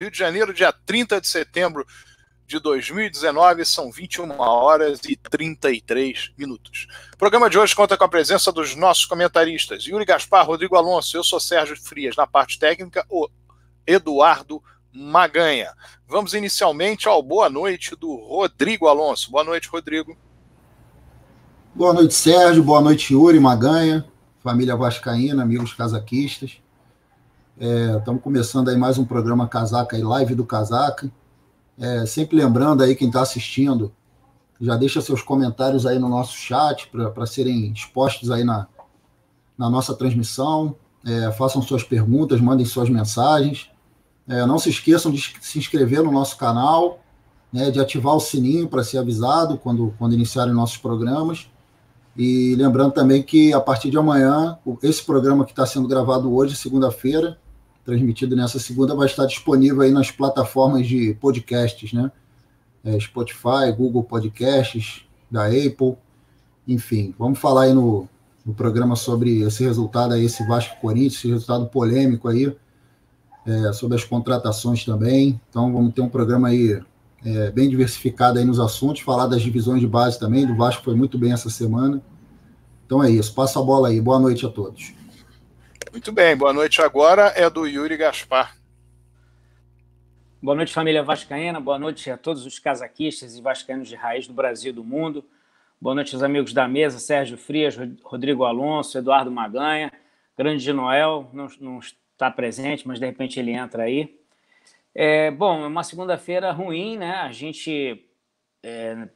Rio de Janeiro, dia 30 de setembro de 2019, são 21 horas e 33 minutos. O programa de hoje conta com a presença dos nossos comentaristas, Yuri Gaspar, Rodrigo Alonso, eu sou Sérgio Frias, na parte técnica, o Eduardo Maganha. Vamos inicialmente ao boa noite do Rodrigo Alonso. Boa noite, Rodrigo. Boa noite, Sérgio. Boa noite, Yuri Maganha, família Vascaína, amigos casaquistas. Estamos é, começando aí mais um programa Casaca e Live do Casaca. É, sempre lembrando aí quem está assistindo, já deixa seus comentários aí no nosso chat para serem expostos aí na, na nossa transmissão. É, façam suas perguntas, mandem suas mensagens. É, não se esqueçam de se inscrever no nosso canal, né, de ativar o sininho para ser avisado quando, quando iniciarem nossos programas. E lembrando também que a partir de amanhã, esse programa que está sendo gravado hoje, segunda-feira, transmitido nessa segunda, vai estar disponível aí nas plataformas de podcasts, né? É, Spotify, Google Podcasts, da Apple, enfim. Vamos falar aí no, no programa sobre esse resultado aí, esse Vasco Corinthians, esse resultado polêmico aí, é, sobre as contratações também. Então vamos ter um programa aí é, bem diversificado aí nos assuntos, falar das divisões de base também, do Vasco foi muito bem essa semana. Então é isso, passa a bola aí. Boa noite a todos. Muito bem, boa noite agora é do Yuri Gaspar. Boa noite, família Vascaína. Boa noite a todos os casaquistas e vascaínos de raiz do Brasil e do mundo. Boa noite aos amigos da mesa, Sérgio Frias, Rodrigo Alonso, Eduardo Maganha, Grande de Noel, não, não está presente, mas de repente ele entra aí. É, bom, é uma segunda-feira ruim, né? A gente é,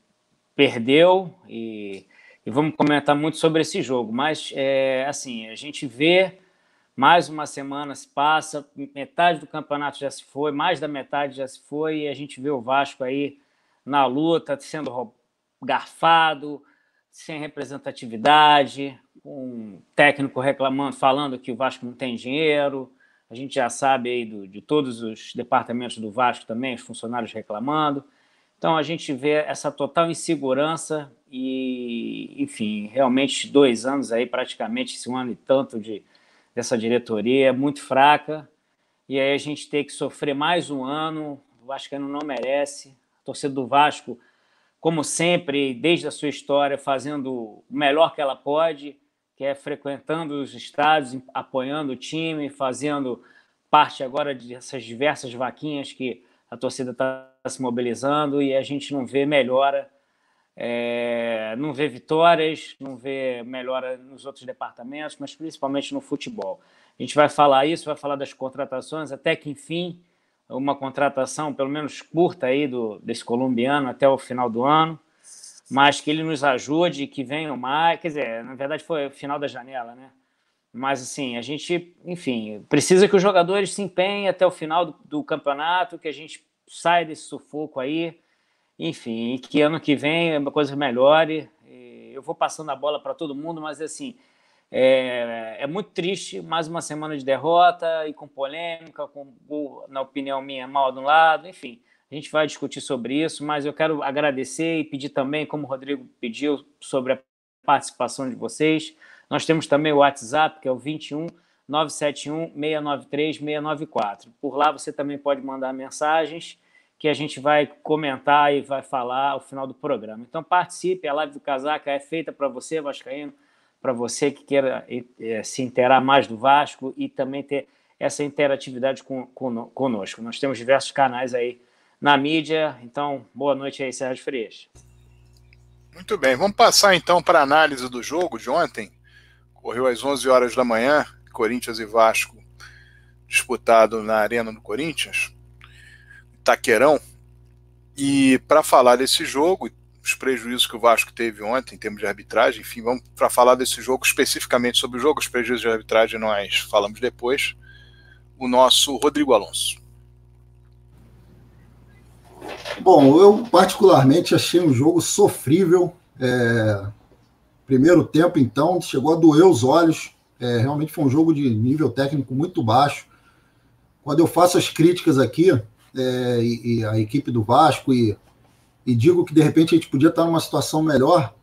perdeu e, e, vamos comentar muito sobre esse jogo, mas é, assim, a gente vê mais uma semana se passa, metade do campeonato já se foi, mais da metade já se foi, e a gente vê o Vasco aí na luta, sendo garfado, sem representatividade, um técnico reclamando, falando que o Vasco não tem dinheiro. A gente já sabe aí do, de todos os departamentos do Vasco também, os funcionários reclamando. Então a gente vê essa total insegurança e, enfim, realmente dois anos aí, praticamente esse um ano e tanto de, dessa diretoria, é muito fraca. E aí a gente tem que sofrer mais um ano. O Vascaíno não merece. A torcida do Vasco, como sempre, desde a sua história, fazendo o melhor que ela pode, que é frequentando os estádios, apoiando o time, fazendo parte agora dessas diversas vaquinhas que a torcida está se mobilizando e a gente não vê melhora é, não vê vitórias, não vê melhora nos outros departamentos, mas principalmente no futebol. A gente vai falar isso, vai falar das contratações, até que enfim, uma contratação pelo menos curta aí do, desse colombiano até o final do ano, mas que ele nos ajude, que venham mais. Quer dizer, na verdade foi o final da janela, né? Mas assim, a gente, enfim, precisa que os jogadores se empenhem até o final do, do campeonato, que a gente saia desse sufoco aí enfim, e que ano que vem a coisa melhore. Eu vou passando a bola para todo mundo, mas assim, é, é, muito triste, mais uma semana de derrota e com polêmica, com, na opinião minha, mal de um lado, enfim. A gente vai discutir sobre isso, mas eu quero agradecer e pedir também, como o Rodrigo pediu, sobre a participação de vocês. Nós temos também o WhatsApp, que é o 21 971 693 694. Por lá você também pode mandar mensagens que a gente vai comentar e vai falar ao final do programa. Então participe, a live do Casaca é feita para você, Vascaíno, para você que queira se interar mais do Vasco e também ter essa interatividade com, conosco. Nós temos diversos canais aí na mídia, então boa noite aí, Sérgio Frias. Muito bem, vamos passar então para a análise do jogo de ontem. Correu às 11 horas da manhã, Corinthians e Vasco disputado na Arena do Corinthians. Taquerão. E para falar desse jogo, os prejuízos que o Vasco teve ontem em termos de arbitragem, enfim, vamos para falar desse jogo especificamente sobre o jogo, os prejuízos de arbitragem nós falamos depois. O nosso Rodrigo Alonso. Bom, eu particularmente achei um jogo sofrível. É... Primeiro tempo, então, chegou a doer os olhos. É, realmente foi um jogo de nível técnico muito baixo. Quando eu faço as críticas aqui, é, e, e, a equipe do Vasco e, e, digo que de repente a gente podia estar numa situação melhor.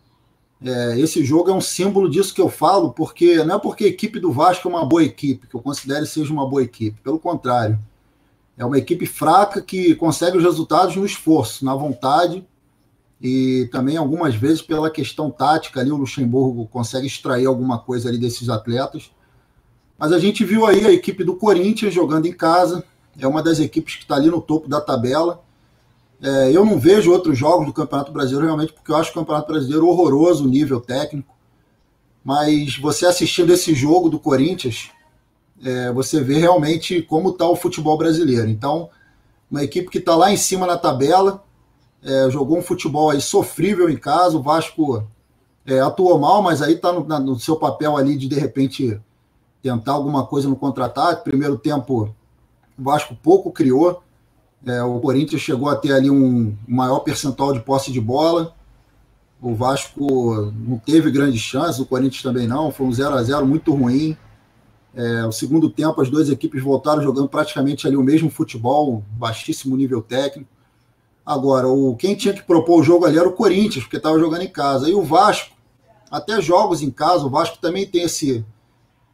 É, esse jogo é um símbolo disso que eu falo, porque não é porque a equipe do Vasco é uma boa equipe, que eu considere seja uma boa equipe, pelo contrário. É uma equipe fraca que consegue os resultados no esforço, na vontade e também algumas vezes pela questão tática ali o Luxemburgo consegue extrair alguma coisa ali desses atletas. Mas a gente viu aí a equipe do Corinthians jogando em casa, é uma das equipes que está ali no topo da tabela. É, eu não vejo outros jogos do Campeonato Brasileiro realmente porque eu acho o Campeonato Brasileiro horroroso o nível técnico. Mas você assistindo esse jogo do Corinthians, é, você vê realmente como está o futebol brasileiro. Então, uma equipe que está lá em cima na tabela, é, jogou um futebol aí sofrível em casa, o Vasco é, atuou mal, mas aí está no, no, seu papel ali de, de repente, tentar alguma coisa no contra-ataque. Primeiro tempo, o Vasco pouco criou, é, o Corinthians chegou a ter ali um maior percentual de posse de bola, o Vasco não teve grandes chances, o Corinthians também não, foi um 0 a 0 muito ruim. É, o segundo tempo, as duas equipes voltaram jogando praticamente ali o mesmo futebol, baixíssimo nível técnico. Agora, o, quem tinha que propor o jogo ali era o Corinthians, porque estava jogando em casa. E o Vasco, até jogos em casa, o Vasco também tem esse,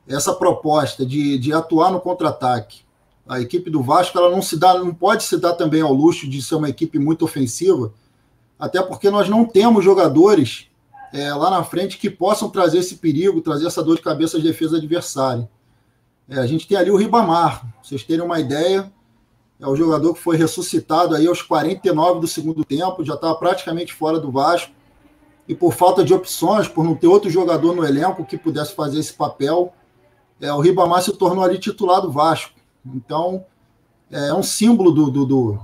essa proposta de, de atuar no contra-ataque. A equipe do Vasco ela não se dá, não pode se dar também ao luxo de ser uma equipe muito ofensiva, até porque nós não temos jogadores é, lá na frente que possam trazer esse perigo, trazer essa dor de cabeça às defesas adversárias. É, a gente tem ali o Ribamar, vocês terem uma ideia, é o jogador que foi ressuscitado aí aos 49 do segundo tempo, já estava praticamente fora do Vasco. E por falta de opções, por não ter outro jogador no elenco que pudesse fazer esse papel, é, o Ribamar se tornou ali titular do Vasco. Então, é um símbolo do, do, do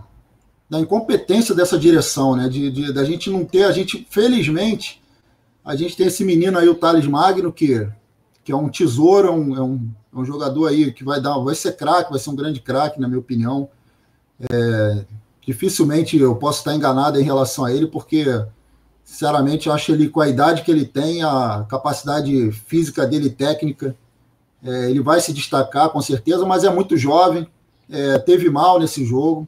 da incompetência dessa direção, né? De, de, da gente não ter, a gente, felizmente, a gente tem esse menino aí, o Thales Magno, que, que é um tesouro, é um, é um, é um jogador aí que vai dar, vai ser craque, vai ser um grande craque, na minha opinião. É, dificilmente eu posso estar enganado em relação a ele, porque, sinceramente, eu acho ele, com a idade que ele tem, a capacidade física dele, técnica, é, ele vai se destacar com certeza, mas é muito jovem, é, teve mal nesse jogo.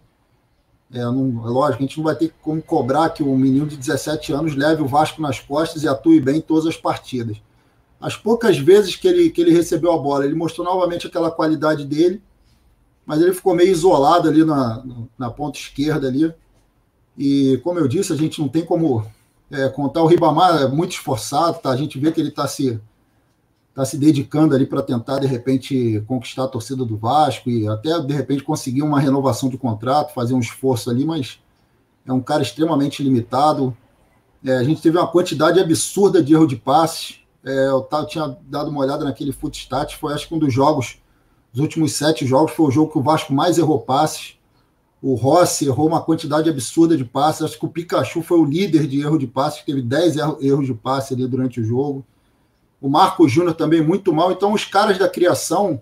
É, não, é lógico, a gente não vai ter como cobrar que um menino de 17 anos leve o Vasco nas costas e atue bem em todas as partidas. As poucas vezes que ele, que ele recebeu a bola, ele mostrou novamente aquela qualidade dele, mas ele ficou meio isolado ali na, na ponta esquerda ali. E como eu disse, a gente não tem como é, contar o Ribamar é muito esforçado, tá? A gente vê que ele está se tá se dedicando ali para tentar de repente conquistar a torcida do Vasco e até de repente conseguir uma renovação de contrato, fazer um esforço ali, mas é um cara extremamente limitado. É, a gente teve uma quantidade absurda de erro de passes. É, eu, eu, tinha dado uma olhada naquele Footstat, foi acho que um dos jogos os últimos sete jogos foi o jogo que o Vasco mais errou passes. O Rossi errou uma quantidade absurda de passes. Acho que o Pikachu foi o líder de erro de passes, teve 10 erros de passe ali durante o jogo. O Marco Júnior também muito mal. Então, os caras da criação,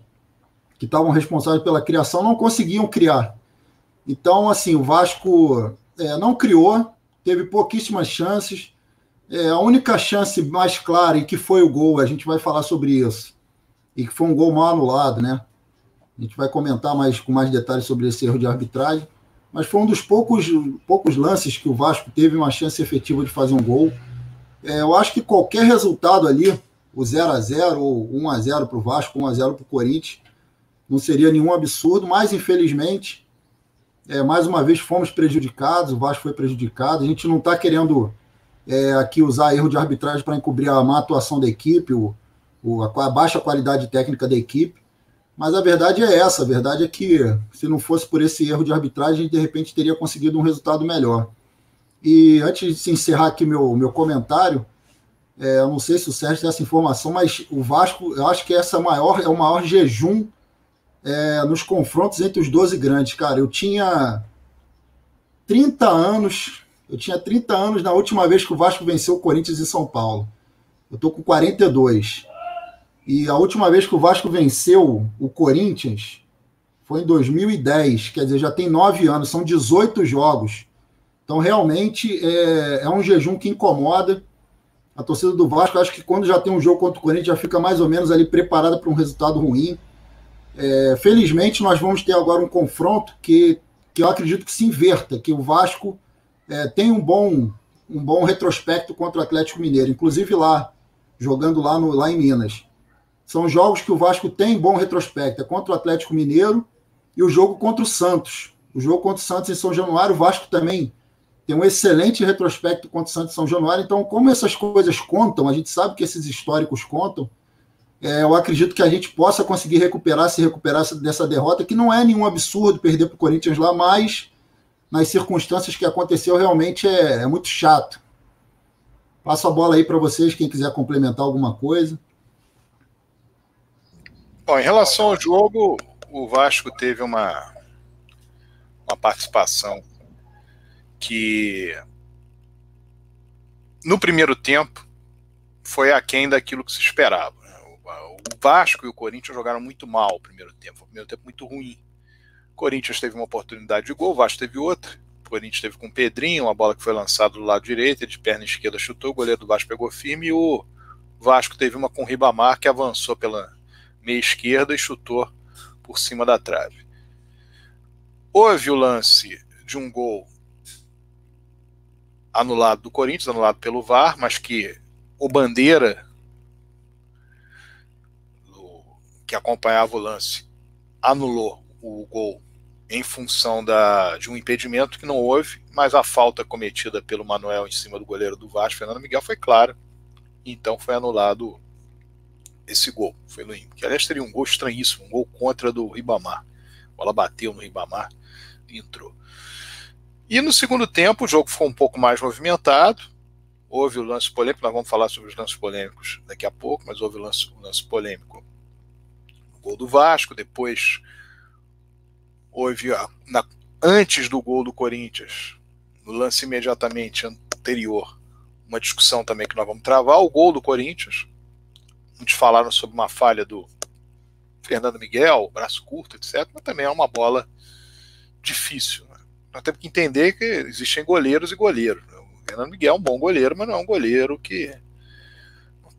que estavam responsáveis pela criação, não conseguiam criar. Então, assim, o Vasco é, não criou, teve pouquíssimas chances. É, a única chance mais clara, e que foi o gol, a gente vai falar sobre isso, e que foi um gol mal anulado, né? A gente vai comentar mais com mais detalhes sobre esse erro de arbitragem, mas foi um dos poucos, poucos lances que o Vasco teve uma chance efetiva de fazer um gol. É, eu acho que qualquer resultado ali, o 0 a 0 ou 1 a 0 para o Vasco, 1 a 0 para o Corinthians, não seria nenhum absurdo, mas infelizmente, é, mais uma vez fomos prejudicados, o Vasco foi prejudicado. A gente não está querendo é, aqui usar erro de arbitragem para encobrir a má atuação da equipe, o, o, a baixa qualidade técnica da equipe. Mas a verdade é essa: a verdade é que se não fosse por esse erro de arbitragem, de repente teria conseguido um resultado melhor. E antes de encerrar aqui meu, meu comentário, é, eu não sei se o Sérgio tem essa informação, mas o Vasco, eu acho que essa maior, é o maior jejum é, nos confrontos entre os 12 grandes. Cara, eu tinha 30 anos, eu tinha 30 anos na última vez que o Vasco venceu o Corinthians em São Paulo. Eu tô com 42. E a última vez que o Vasco venceu o Corinthians foi em 2010, quer dizer, já tem nove anos, são 18 jogos. Então, realmente, é, é um jejum que incomoda. A torcida do Vasco, acho que quando já tem um jogo contra o Corinthians, já fica mais ou menos ali preparada para um resultado ruim. É, felizmente, nós vamos ter agora um confronto que, que eu acredito que se inverta, que o Vasco é, tem um bom, um bom retrospecto contra o Atlético Mineiro, inclusive lá, jogando lá, no, lá em Minas. São jogos que o Vasco tem bom retrospecto. É contra o Atlético Mineiro e o jogo contra o Santos. O jogo contra o Santos em São Januário, o Vasco também tem um excelente retrospecto contra o Santos São Januário. Então, como essas coisas contam, a gente sabe que esses históricos contam. É, eu acredito que a gente possa conseguir recuperar, se recuperar dessa derrota, que não é nenhum absurdo perder para o Corinthians lá, mas nas circunstâncias que aconteceu, realmente é, é muito chato. Passo a bola aí para vocês, quem quiser complementar alguma coisa. Bom, em relação ao jogo, o Vasco teve uma, uma participação que no primeiro tempo foi aquém daquilo que se esperava. O Vasco e o Corinthians jogaram muito mal o primeiro tempo. Um primeiro tempo muito ruim. O Corinthians teve uma oportunidade de gol, o Vasco teve outra. O Corinthians teve com o Pedrinho, uma bola que foi lançada do lado direito, ele de perna esquerda chutou, o goleiro do Vasco pegou firme e o Vasco teve uma com o Ribamar que avançou pela meia esquerda e chutou por cima da trave. Houve o lance de um gol anulado do Corinthians, anulado pelo VAR, mas que o Bandeira, que acompanhava o lance, anulou o gol em função da, de um impedimento que não houve, mas a falta cometida pelo Manuel em cima do goleiro do Vasco, Fernando Miguel, foi clara. Então foi anulado esse gol. Foi no que aliás teria um gol estranhíssimo, um gol contra do Ribamar. A bola bateu no Ribamar e entrou. E no segundo tempo o jogo foi um pouco mais movimentado. Houve o lance polêmico, nós vamos falar sobre os lances polêmicos daqui a pouco, mas houve o lance, o lance polêmico no gol do Vasco, depois houve a, na, antes do gol do Corinthians, no lance imediatamente anterior, uma discussão também que nós vamos travar, o gol do Corinthians. Muitos falaram sobre uma falha do Fernando Miguel, braço curto, etc., mas também é uma bola difícil nós temos que entender que existem goleiros e goleiros. O Fernando Miguel é um bom goleiro, mas não é um goleiro que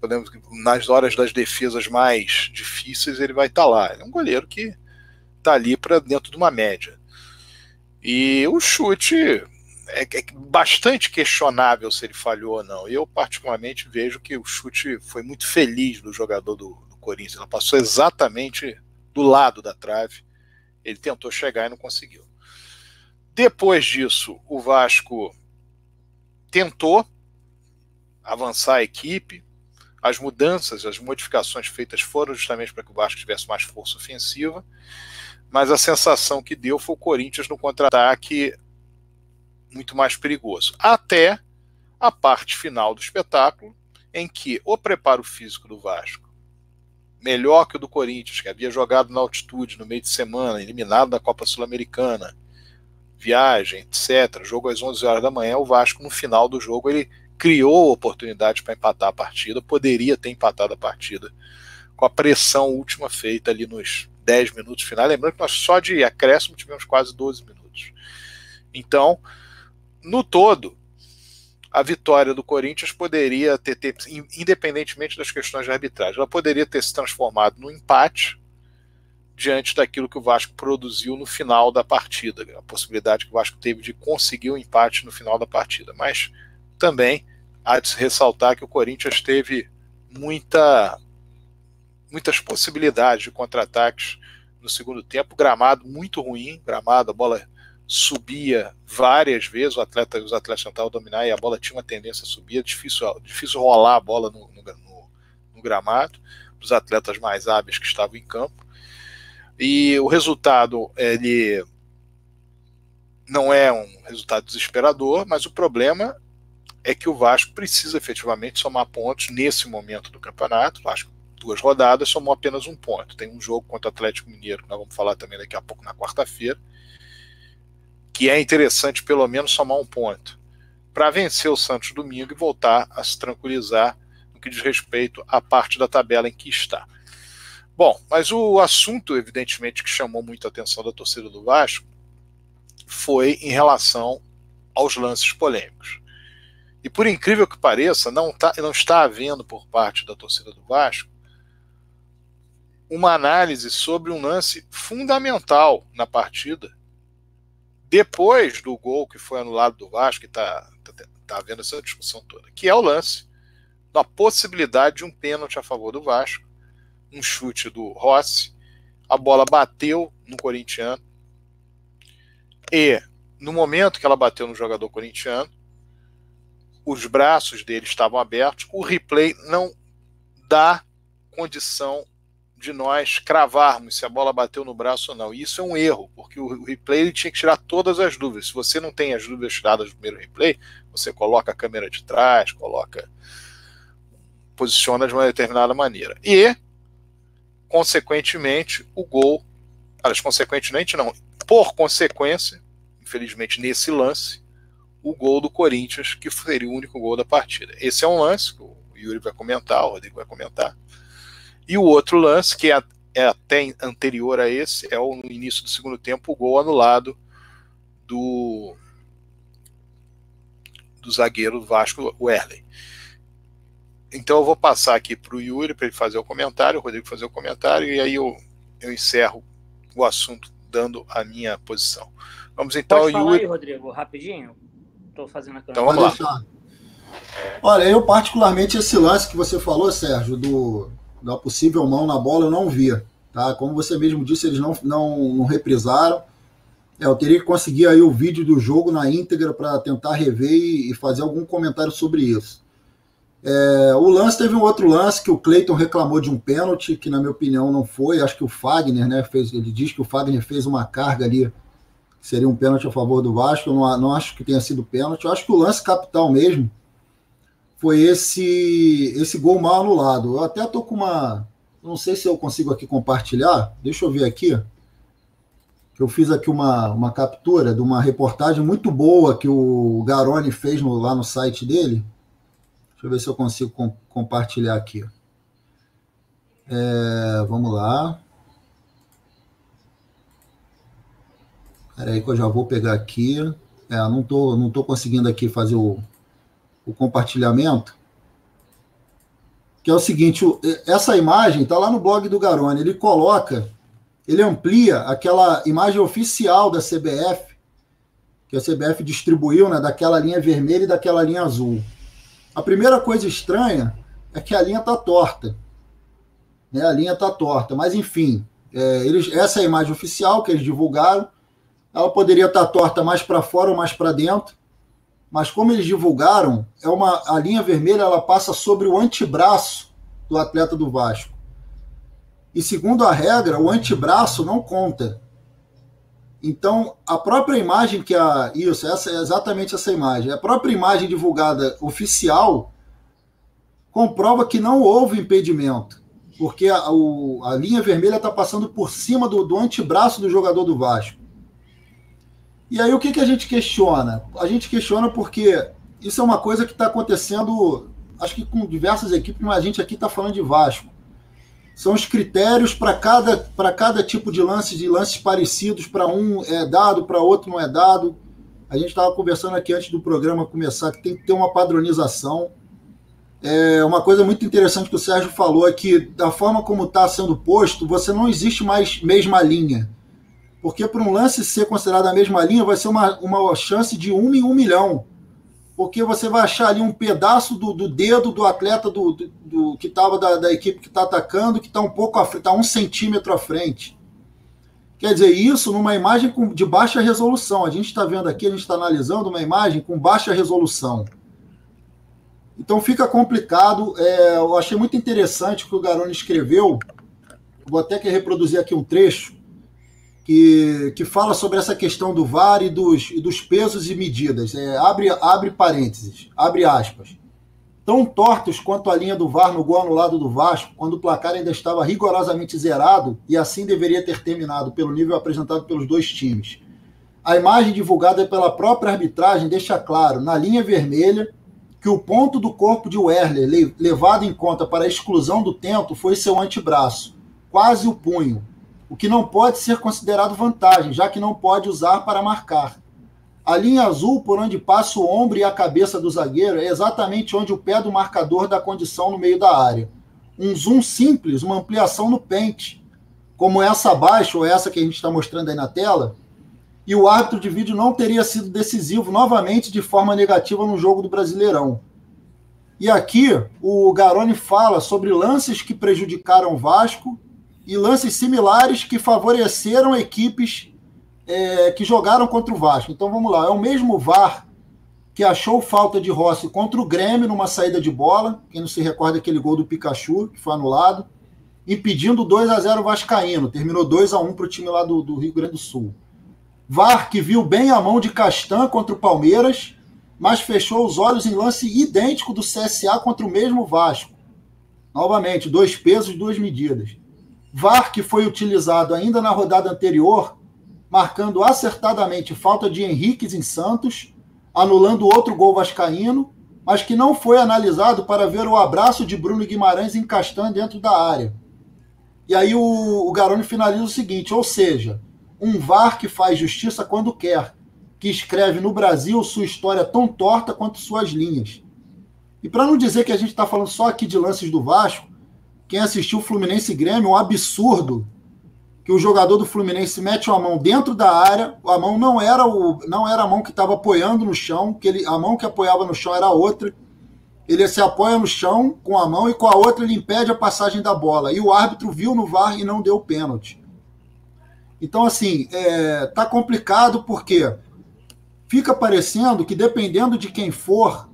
podemos nas horas das defesas mais difíceis ele vai estar tá lá. Ele é um goleiro que está ali para dentro de uma média. E o chute é, é, bastante questionável se ele falhou ou não. Eu particularmente vejo que o chute foi muito feliz do jogador do, do Corinthians. Ela passou exatamente do lado da trave. Ele tentou chegar e não conseguiu. Depois disso, o Vasco tentou avançar a equipe. As mudanças, as modificações feitas foram justamente para que o Vasco tivesse mais força ofensiva, mas a sensação que deu foi o Corinthians no contra-ataque muito mais perigoso. Até a parte final do espetáculo, em que o preparo físico do Vasco, melhor que o do Corinthians, que havia jogado na altitude no meio de semana, eliminado da Copa Sul-Americana, viagem, etc. Jogo às 11 horas da manhã, o Vasco no final do jogo ele criou oportunidade para empatar a partida, poderia ter empatado a partida com a pressão última feita ali nos 10 minutos finais. Lembrando que nós só de acréscimo tivemos quase 12 minutos. Então, no todo, a vitória do Corinthians poderia ter, ter, independentemente das questões de arbitragem, ela poderia ter se transformado no empate diante daquilo que o Vasco produziu no final da partida, a possibilidade que o Vasco teve de conseguir o um empate no final da partida. Mas também há de se ressaltar que o Corinthians teve muita, muitas possibilidades de contra-ataques no segundo tempo. Gramado muito ruim, gramado, a bola subia várias vezes, o atleta, os atletas tentavam dominar e a bola tinha uma tendência a subir, é difícil, difícil rolar a bola no, no, no, no gramado, os atletas mais hábeis que estavam em campo. E o resultado, ele não é um resultado desesperador, mas o problema é que o Vasco precisa efetivamente somar pontos nesse momento do campeonato. O Vasco, duas rodadas, somou apenas um ponto. Tem um jogo contra o Atlético Mineiro, que nós vamos falar também daqui a pouco na quarta-feira, que é interessante pelo menos somar um ponto para vencer o Santos domingo e voltar a se tranquilizar no que diz respeito à parte da tabela em que está. Bom, mas o assunto, evidentemente, que chamou muito a atenção da torcida do Vasco foi em relação aos lances polêmicos. E por incrível que pareça, não, tá, não está havendo por parte da torcida do Vasco uma análise sobre um lance fundamental na partida, depois do gol que foi anulado do Vasco, que está tá, tá havendo essa discussão toda, que é o lance da possibilidade de um pênalti a favor do Vasco um chute do Rossi a bola bateu no corintiano e no momento que ela bateu no jogador corintiano, os braços dele estavam abertos, o replay não dá condição de nós cravarmos se a bola bateu no braço ou não. E isso é um erro, porque o replay ele tinha que tirar todas as dúvidas. Se você não tem as dúvidas tiradas no primeiro replay, você coloca a câmera de trás, coloca posiciona de uma determinada maneira. E consequentemente, o gol, aliás, consequentemente não, por consequência, infelizmente nesse lance, o gol do Corinthians, que seria o único gol da partida. Esse é um lance que o Yuri vai comentar, o Rodrigo vai comentar. E o outro lance, que é, é até anterior a esse, é o, no início do segundo tempo, o gol anulado do, do zagueiro do Vasco, o Erley. Então eu vou passar aqui para o Yuri para ele fazer o comentário, o Rodrigo fazer o comentário, e aí eu, eu encerro o assunto dando a minha posição. Vamos então Pode ao Yuri. Aí, Rodrigo, rapidinho. Estou fazendo a Então vamos lá. Olha, eu particularmente esse lance que você falou, Sérgio, do, da possível mão na bola, eu não via. Tá? Como você mesmo disse, eles não, não, não reprisaram. É, eu teria que conseguir aí o vídeo do jogo na íntegra para tentar rever e, e, fazer algum comentário sobre isso. É, o lance teve um outro lance que o Cleiton reclamou de um pênalti, que na minha opinião não foi. Acho que o Fagner, né, fez, ele diz que o Fagner fez uma carga ali, que seria um pênalti a favor do Vasco. Eu não, não acho que tenha sido pênalti. Eu acho que o lance capital mesmo foi esse esse gol mal anulado. Eu até tô com uma. Não sei se eu consigo aqui compartilhar. Deixa eu ver aqui. Eu fiz aqui uma, uma captura de uma reportagem muito boa que o Garoni fez no, lá no site dele. Deixa eu ver se eu consigo com, compartilhar aqui. É, vamos lá. Espera aí que eu já vou pegar aqui. É, não tô, não tô conseguindo aqui fazer o, o compartilhamento, que é o seguinte: essa imagem está lá no blog do Garone. Ele coloca, ele amplia aquela imagem oficial da CBF, que a CBF distribuiu, né, daquela linha vermelha e daquela linha azul. A primeira coisa estranha é que a linha está torta. Né, a linha está torta, mas enfim, é, eles, essa é a imagem oficial que eles divulgaram. Ela poderia estar tá torta mais para fora ou mais para dentro mas como eles divulgaram, é uma a linha vermelha ela passa sobre o antebraço do atleta do Vasco. E segundo a regra, o antebraço não conta. Então, a própria imagem que a isso, essa é exatamente essa imagem. A própria imagem divulgada oficial comprova que não houve impedimento, porque a, o, a linha vermelha está passando por cima do, do antebraço do jogador do Vasco. E aí o que, que a gente questiona? A gente questiona porque isso é uma coisa que está acontecendo, acho que com diversas equipes, mas a gente aqui está falando de Vasco. São os critérios para cada, cada tipo de lance, de lances parecidos, para um é dado, para outro não é dado. A gente estava conversando aqui antes do programa começar que tem que ter uma padronização. É uma coisa muito interessante que o Sérgio falou é que, da forma como está sendo posto, você não existe mais mesma linha porque para um lance ser considerado a mesma linha, vai ser uma, uma chance de um em um milhão. Porque você vai achar ali um pedaço do, do dedo do atleta do, do, do que estava da, da, equipe que está atacando, que está um pouco à frente, está um centímetro à frente. Quer dizer, isso numa imagem com, de baixa resolução. A gente está vendo aqui, a gente está analisando uma imagem com baixa resolução. Então fica complicado. É, eu achei muito interessante o que o Garoni escreveu. Vou até que reproduzir aqui um trecho que, que fala sobre essa questão do VAR e dos, e dos pesos e medidas. É, abre, abre parênteses, abre aspas. Tão tortos quanto a linha do VAR no gol anulado do Vasco, quando o placar ainda estava rigorosamente zerado e assim deveria ter terminado pelo nível apresentado pelos dois times. A imagem divulgada pela própria arbitragem deixa claro, na linha vermelha, que o ponto do corpo de Werler levado em conta para a exclusão do tento foi seu antebraço, quase o punho, o que não pode ser considerado vantagem, já que não pode usar para marcar. A linha azul, por onde passa o ombro e a cabeça do zagueiro, é exatamente onde o pé do marcador dá condição no meio da área. Um zoom simples, uma ampliação no pente, como essa abaixo, ou essa que a gente está mostrando aí na tela, e o árbitro de vídeo não teria sido decisivo novamente de forma negativa no jogo do Brasileirão. E aqui o Garoni fala sobre lances que prejudicaram o Vasco e lances similares que favoreceram equipes é, que jogaram contra o Vasco. Então vamos lá, é o mesmo VAR que achou falta de Rossi contra o Grêmio numa saída de bola, quem não se recorda aquele gol do Pikachu, que foi anulado, impedindo 2 a 0 Vascaíno, terminou 2 a 1 para o time lá do, do Rio Grande do Sul. VAR que viu bem a mão de Castan contra o Palmeiras, mas fechou os olhos em lance idêntico do CSA contra o mesmo Vasco. Novamente, dois pesos, duas medidas. VAR que foi utilizado ainda na rodada anterior, marcando acertadamente falta de Henriques em Santos, anulando outro gol vascaíno, mas que não foi analisado para ver o abraço de Bruno Guimarães em Castan dentro da área. E aí o, o Garoni finaliza o seguinte, ou seja, um VAR que faz justiça quando quer, que escreve no Brasil sua história tão torta quanto suas linhas. E para não dizer que a gente está falando só aqui de lances do Vasco, quem assistiu o Fluminense Grêmio, um absurdo que o jogador do Fluminense mete a mão dentro da área, a mão não era o não era a mão que estava apoiando no chão, que ele, a mão que apoiava no chão era outra. Ele se apoia no chão com a mão e com a outra ele impede a passagem da bola. E o árbitro viu no VAR e não deu pênalti. Então, assim, é, tá complicado porque fica parecendo que dependendo de quem for,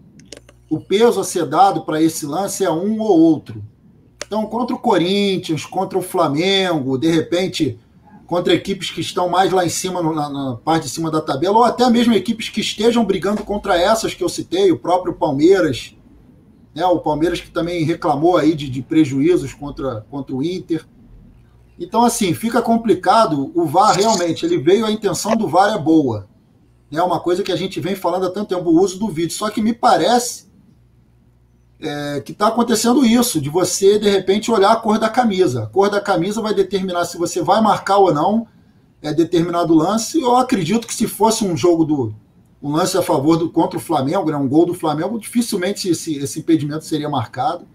o peso a ser dado para esse lance é um ou outro. Então, contra o Corinthians, contra o Flamengo, de repente, contra equipes que estão mais lá em cima, na, na, parte de cima da tabela, ou até mesmo equipes que estejam brigando contra essas que eu citei, o próprio Palmeiras, né, o Palmeiras que também reclamou aí de, de prejuízos contra, contra o Inter. Então, assim, fica complicado. O VAR realmente, ele veio, a intenção do VAR é boa. É uma coisa que a gente vem falando há tanto tempo, o uso do vídeo. Só que me parece é, que está acontecendo isso, de você, de repente, olhar a cor da camisa. A cor da camisa vai determinar se você vai marcar ou não é, determinado lance. Eu acredito que se fosse um jogo do. um lance a favor do contra o Flamengo, né, um gol do Flamengo, dificilmente esse, esse impedimento seria marcado.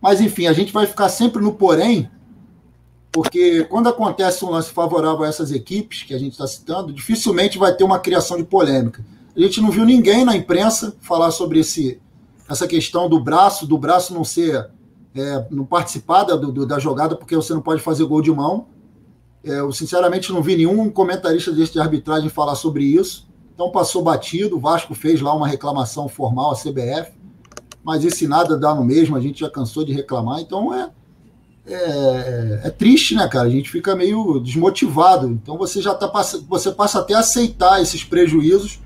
Mas, enfim, a gente vai ficar sempre no porém, porque quando acontece um lance favorável a essas equipes que a gente está citando, dificilmente vai ter uma criação de polêmica. A gente não viu ninguém na imprensa falar sobre esse, essa questão do braço, do braço não ser, é, não participar da, do, da jogada porque você não pode fazer gol de mão. É, eu sinceramente não vi nenhum comentarista desse de arbitragem falar sobre isso. Então passou batido, o Vasco fez lá uma reclamação formal à CBF, mas esse nada dá no mesmo, a gente já cansou de reclamar, então é, é, é, triste, né, cara? A gente fica meio desmotivado. Então você já tá você passa até a aceitar esses prejuízos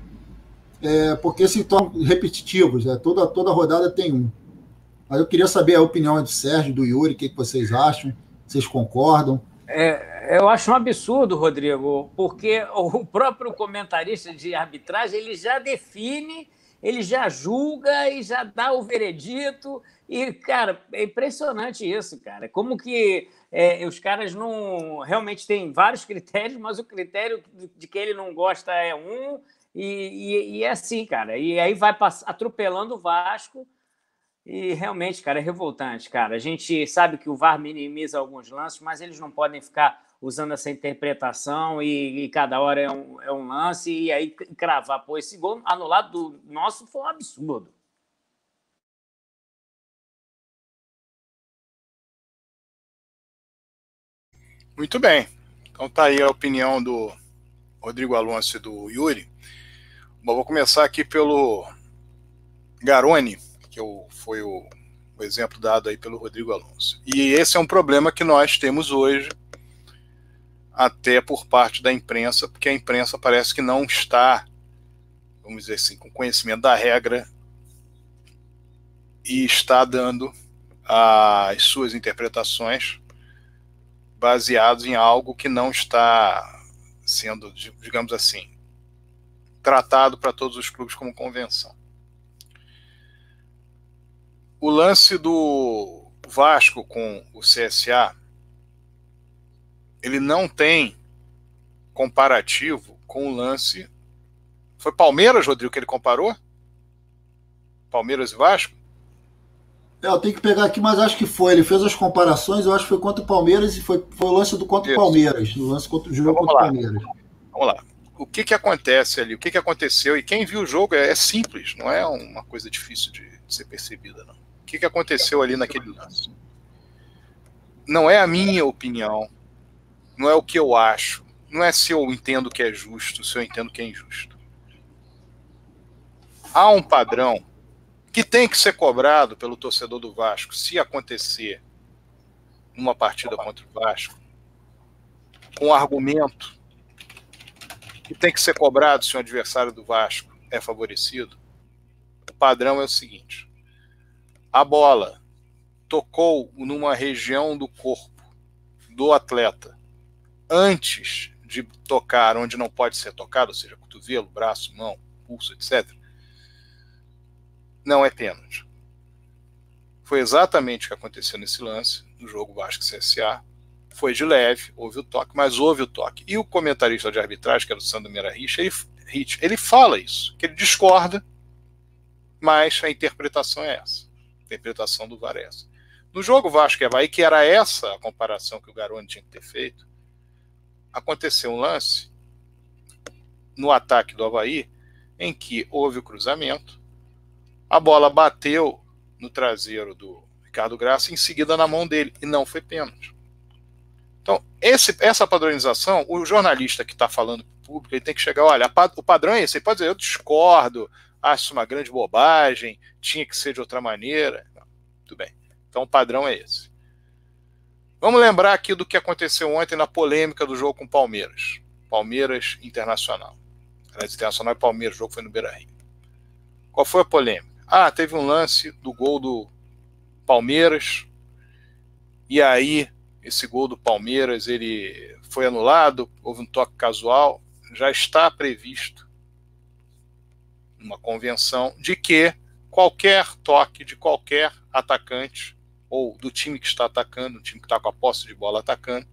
é, porque se tornam repetitivos. Né? Toda, toda rodada tem um. Mas eu queria saber a opinião do Sérgio, do Yuri, o que, que vocês acham, vocês concordam? É, eu acho um absurdo, Rodrigo, porque o próprio comentarista de arbitragem ele já define, ele já julga e já dá o veredito. E, cara, é impressionante isso, cara. Como que é, os caras não realmente têm vários critérios, mas o critério de que ele não gosta é um e, e, e, é assim, cara. E aí vai atropelando o Vasco. E realmente, cara, é revoltante, cara. A gente sabe que o VAR minimiza alguns lances, mas eles não podem ficar usando essa interpretação e, e cada hora é um, é um, lance e aí cravar. Pô, esse gol anulado do nosso foi um absurdo. Muito bem. Então tá aí a opinião do Rodrigo Alonso e do Yuri. Bom, vou começar aqui pelo Garoni, que foi o, o exemplo dado aí pelo Rodrigo Alonso. E esse é um problema que nós temos hoje, até por parte da imprensa, porque a imprensa parece que não está, vamos dizer assim, com conhecimento da regra e está dando as suas interpretações baseados em algo que não está sendo, digamos assim, tratado para todos os clubes como convenção. O lance do Vasco com o CSA, ele não tem comparativo com o lance. Foi Palmeiras, Rodrigo, que ele comparou? Palmeiras e Vasco? É, eu tenho que pegar aqui, mas acho que foi. Ele fez as comparações, eu acho que foi contra o Palmeiras e foi, foi o lance do contra o Palmeiras. O lance contra o jogo então, contra o Palmeiras. Vamos lá o que, que acontece ali, o que, que aconteceu, e quem viu o jogo é, é simples, não é uma coisa difícil de, de ser percebida, não. O que, que aconteceu ali naquele lance? não é a minha opinião, não é o que eu acho, não é se eu entendo que é justo, se eu entendo que é injusto. Há um padrão que tem que ser cobrado pelo torcedor do Vasco se acontecer numa partida contra o Vasco, com argumento que tem que ser cobrado se o adversário do Vasco é favorecido. O padrão é o seguinte: a bola tocou numa região do corpo do atleta antes de tocar onde não pode ser tocado, ou seja, cotovelo, braço, mão, pulso, etc., não é pênalti. Foi exatamente o que aconteceu nesse lance, no jogo Vasco CSA. Foi de leve, houve o toque, mas houve o toque. E o comentarista de arbitragem, que era o Sandro Meira Rich, ele, ele fala isso, que ele discorda, mas a interpretação é essa. A interpretação do VAR é essa. No jogo Vasco e Havaí, que era essa a comparação que o Garoni tinha que ter feito, aconteceu um lance no ataque do Havaí em que houve o cruzamento, a bola bateu no traseiro do Ricardo Graça, em seguida na mão dele, e não foi pênalti. Então, esse, essa padronização, o jornalista que está falando para o público, ele tem que chegar, olha, o padrão é esse, ele pode dizer, eu discordo, acho uma grande bobagem, tinha que ser de outra maneira. Tudo bem. Então, o padrão é esse. Vamos lembrar aqui do que aconteceu ontem na polêmica do jogo com Palmeiras. Palmeiras Internacional. Internacional e Palmeiras, o jogo foi no Beira Rio. Qual foi a polêmica? Ah, teve um lance do gol do Palmeiras, e aí esse gol do Palmeiras ele foi anulado, houve um toque casual, já está previsto uma convenção de que qualquer toque de qualquer atacante ou do time que está atacando, o time que está com a posse de bola atacando,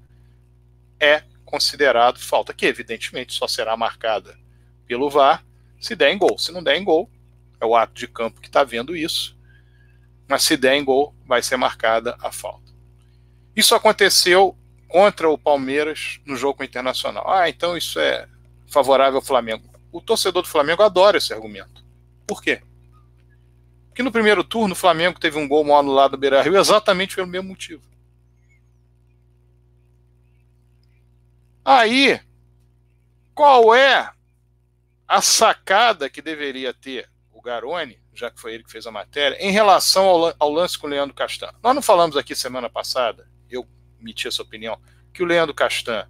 é considerado falta, que evidentemente só será marcada pelo VAR se der em gol. Se não der em gol, é o ato de campo que está vendo isso, mas se der em gol, vai ser marcada a falta. Isso aconteceu contra o Palmeiras no jogo internacional. Ah, então isso é favorável ao Flamengo. O torcedor do Flamengo adora esse argumento. Por quê? que no primeiro turno o Flamengo teve um gol mal anulado do Beira Rio exatamente pelo mesmo motivo. Aí, qual é a sacada que deveria ter o Garoni, já que foi ele que fez a matéria, em relação ao, ao lance com o Leandro Castan? Nós não falamos aqui semana passada, eu emiti essa opinião, que o Leandro Castan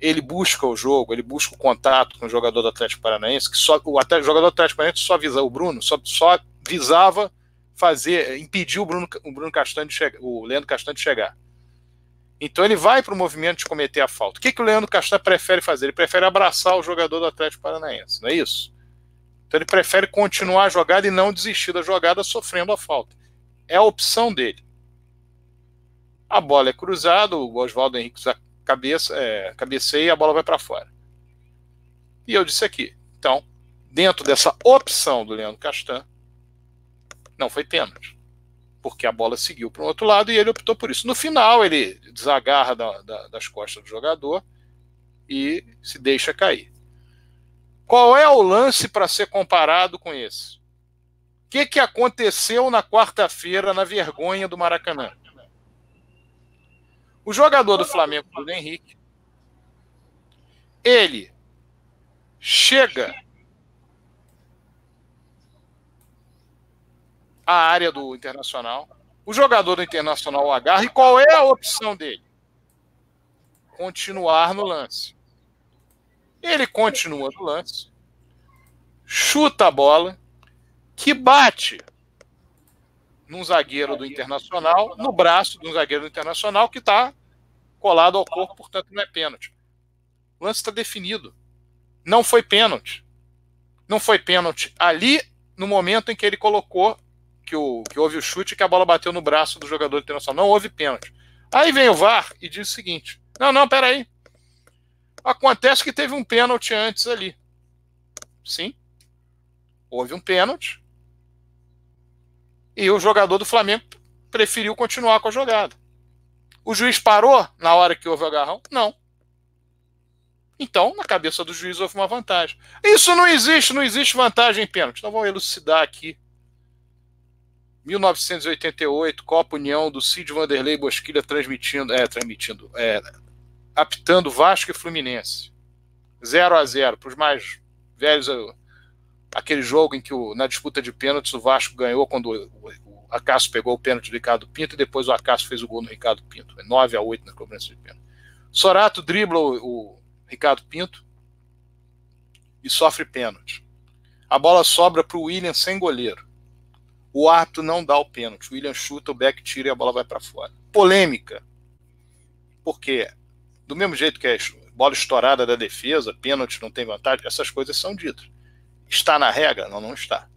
ele busca o jogo, ele busca o contato com o jogador do Atlético Paranaense, que só o, até, o jogador do Atlético Paranaense só avisa o Bruno, só, só visava fazer, impedir o Bruno, o Bruno Castanho de chegar, o Leandro Castanho de chegar. Então ele vai para o movimento de cometer a falta. O que, que o Leandro Castanho prefere fazer? Ele prefere abraçar o jogador do Atlético Paranaense, não é isso? Então ele prefere continuar a jogada e não desistir da jogada sofrendo a falta. É a opção dele. A bola é cruzada, o Oswaldo Henrique cabeça, é, cabeceia e a bola vai para fora. E eu disse aqui. Então, dentro dessa opção do Leandro Castan, não foi pênalti. Porque a bola seguiu para o outro lado e ele optou por isso. No final, ele desagarra da, da, das costas do jogador e se deixa cair. Qual é o lance para ser comparado com esse? O que, que aconteceu na quarta-feira na vergonha do Maracanã? O jogador do Flamengo, Bruno Henrique, ele chega a área do Internacional. O jogador do Internacional agarra e qual é a opção dele? Continuar no lance. Ele continua no lance, chuta a bola, que bate num zagueiro do Internacional, no braço de um zagueiro do Internacional que está colado ao corpo, portanto não é pênalti. O lance está definido. Não foi pênalti. Não foi pênalti ali no momento em que ele colocou que, o, que houve o chute que a bola bateu no braço do jogador internacional. Não houve pênalti. Aí vem o VAR e diz o seguinte: não, não, peraí. Acontece que teve um pênalti antes ali. Sim. Houve um pênalti. E o jogador do Flamengo preferiu continuar com a jogada. O juiz parou na hora que houve o agarrão? Não. Então, na cabeça do juiz houve uma vantagem. Isso não existe, não existe vantagem em pênalti. Então, vou elucidar aqui 1988, Copa União do Cid Vanderlei Bosquilha transmitindo, é, transmitindo, é, apitando Vasco e Fluminense. 0 a 0 para os mais velhos, aquele jogo em que o, na disputa de pênaltis o Vasco ganhou quando o, o pegou o pênalti do Ricardo Pinto e depois o Acácio fez o gol no Ricardo Pinto. 9 a 8 na cobrança de pênalti. Sorato dribla o, o Ricardo Pinto e sofre pênalti. A bola sobra para o William sem goleiro. O árbitro não dá o pênalti. O William chuta, o Beck tira e a bola vai para fora. Polêmica. Porque, do mesmo jeito que é bola estourada da defesa, pênalti não tem vantagem, essas coisas são ditas. Está na regra? Não, não está.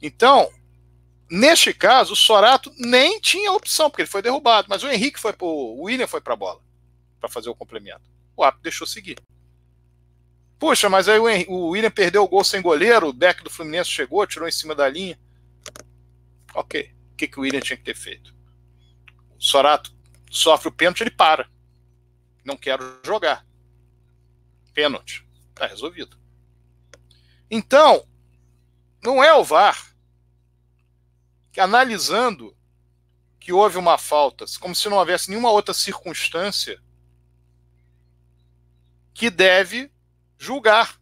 Então, neste caso, o Sorato nem tinha opção, porque ele foi derrubado, mas o Henrique foi o William foi para a bola para fazer o complemento. O árbitro deixou seguir. Puxa, mas aí o, o William perdeu o gol sem goleiro, o deck do Fluminense chegou, tirou em cima da linha. Ok. O que, que o William tinha que ter feito? O Sorato sofre o pênalti, ele para. Não quero jogar. Pênalti. Está resolvido. Então, não é o VAR que analisando que houve uma falta, como se não houvesse nenhuma outra circunstância que deve julgar.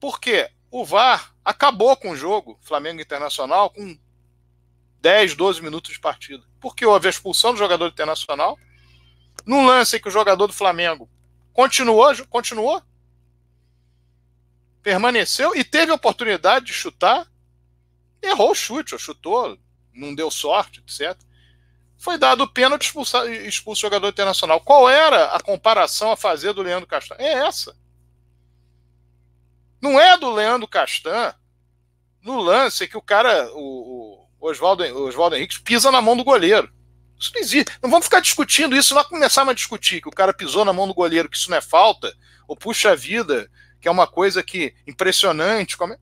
Por quê? O VAR acabou com o jogo Flamengo Internacional com 10, 12 minutos de partida. Porque houve a expulsão do jogador internacional. Num lance que o jogador do Flamengo continuou, continuou, permaneceu e teve a oportunidade de chutar, errou o chute, ou chutou, não deu sorte, etc. Foi dado o pênalti expulso, expulso o jogador internacional. Qual era a comparação a fazer do Leandro Castanho? É essa. Não é do Leandro Castan no lance que o cara, o, o Oswaldo, Oswaldo Henrique, pisa na mão do goleiro. Isso não existe. Não vamos ficar discutindo isso, não começar a discutir que o cara pisou na mão do goleiro, que isso não é falta, ou puxa vida, que é uma coisa que impressionante. Como é?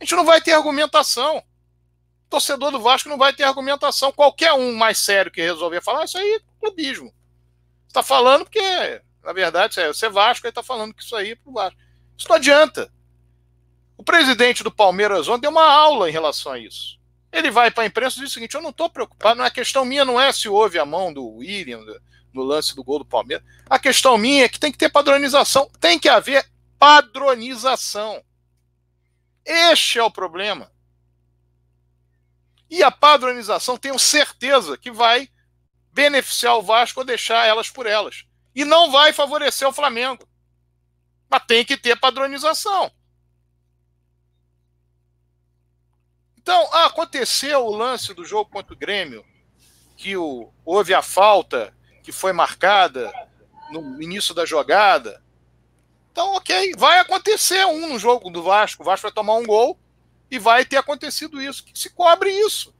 A gente não vai ter argumentação. O torcedor do Vasco não vai ter argumentação. Qualquer um mais sério que resolver falar, ah, isso aí é clubismo. Está falando porque, na verdade, você é Vasco, aí está falando que isso aí é pro Vasco. Isso não adianta. O presidente do Palmeiras ontem deu uma aula em relação a isso. Ele vai para a imprensa e diz o seguinte: eu não estou preocupado, não é questão minha, não é se houve a mão do William no lance do gol do Palmeiras. A questão minha é que tem que ter padronização. Tem que haver padronização. Este é o problema. E a padronização, tenho certeza que vai beneficiar o Vasco ou deixar elas por elas. E não vai favorecer o Flamengo. Mas tem que ter padronização. Então, aconteceu o lance do jogo contra o Grêmio, que o, houve a falta que foi marcada no início da jogada. Então, ok, vai acontecer um no jogo do Vasco. O Vasco vai tomar um gol e vai ter acontecido isso. Que se cobre isso.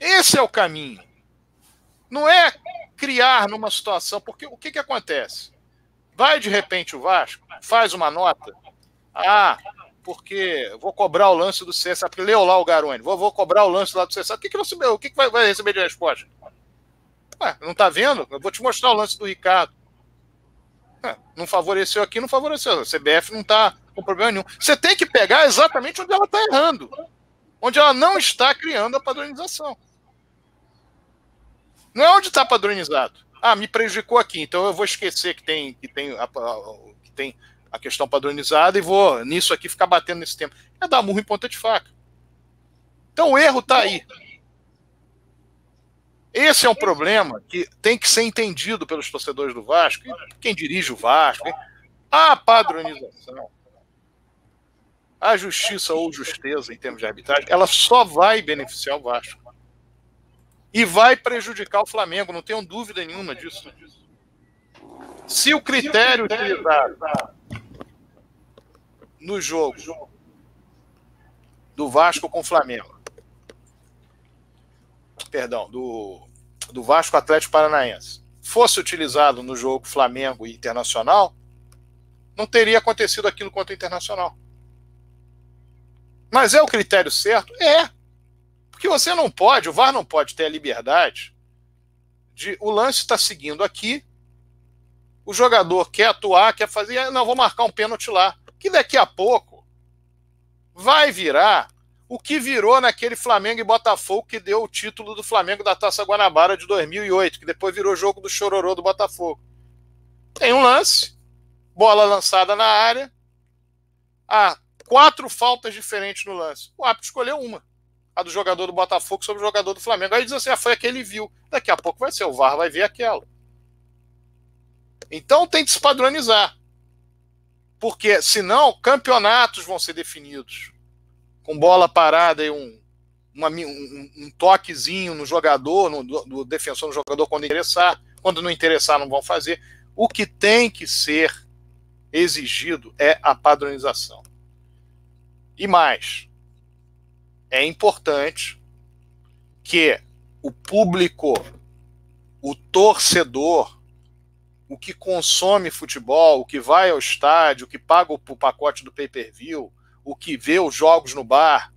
Esse é o caminho. Não é criar numa situação, porque o que, que acontece? Vai de repente o Vasco, faz uma nota. Ah, porque vou cobrar o lance do César, porque leu lá o Garone, vou, vou cobrar o lance lá do César. O que, que, você, o que, que vai, vai receber de resposta? Ué, não está vendo? Eu vou te mostrar o lance do Ricardo. É, não favoreceu aqui, não favoreceu. A CBF não está com problema nenhum. Você tem que pegar exatamente onde ela está errando. Onde ela não está criando a padronização. Não é onde está padronizado. Ah, me prejudicou aqui, então eu vou esquecer que tem, que tem, a, que tem a questão padronizada e vou nisso aqui ficar batendo nesse tempo. É dar murro em ponta de faca. Então o erro está aí. Esse é um problema que tem que ser entendido pelos torcedores do Vasco, quem dirige o Vasco. A padronização, a justiça ou justeza em termos de arbitragem, ela só vai beneficiar o Vasco. E vai prejudicar o Flamengo, não tenho dúvida nenhuma disso. Se o critério utilizado no jogo do Vasco com o Flamengo. Perdão, do, do Vasco Atlético Paranaense. Fosse utilizado no jogo Flamengo e Internacional, não teria acontecido aquilo contra o Internacional. Mas é o critério certo? É. Porque você não pode, o VAR não pode ter a liberdade de o lance está seguindo aqui, o jogador quer atuar, quer fazer, não, vou marcar um pênalti lá que daqui a pouco vai virar O que virou naquele Flamengo e Botafogo que deu o título do Flamengo da Taça Guanabara de 2008, que depois virou jogo do Chororô do Botafogo. Tem um lance, bola lançada na área, há quatro faltas diferentes no lance. O árbitro escolheu uma, a do jogador do Botafogo sobre o jogador do Flamengo. Aí diz assim: ah, foi aquele viu. Daqui a pouco vai ser, o VAR vai ver aquela. Então tem que se padronizar. Porque senão campeonatos vão ser definidos com bola parada e um, uma, um, um, toquezinho no jogador, no, do defensor no jogador quando interessar. Quando não interessar, não vão fazer. O que tem que ser exigido é a padronização. E mais, é importante que o público, o torcedor, o que consome futebol, o que vai ao estádio, o que paga o pacote do pay-per-view, o que vê os jogos no bar,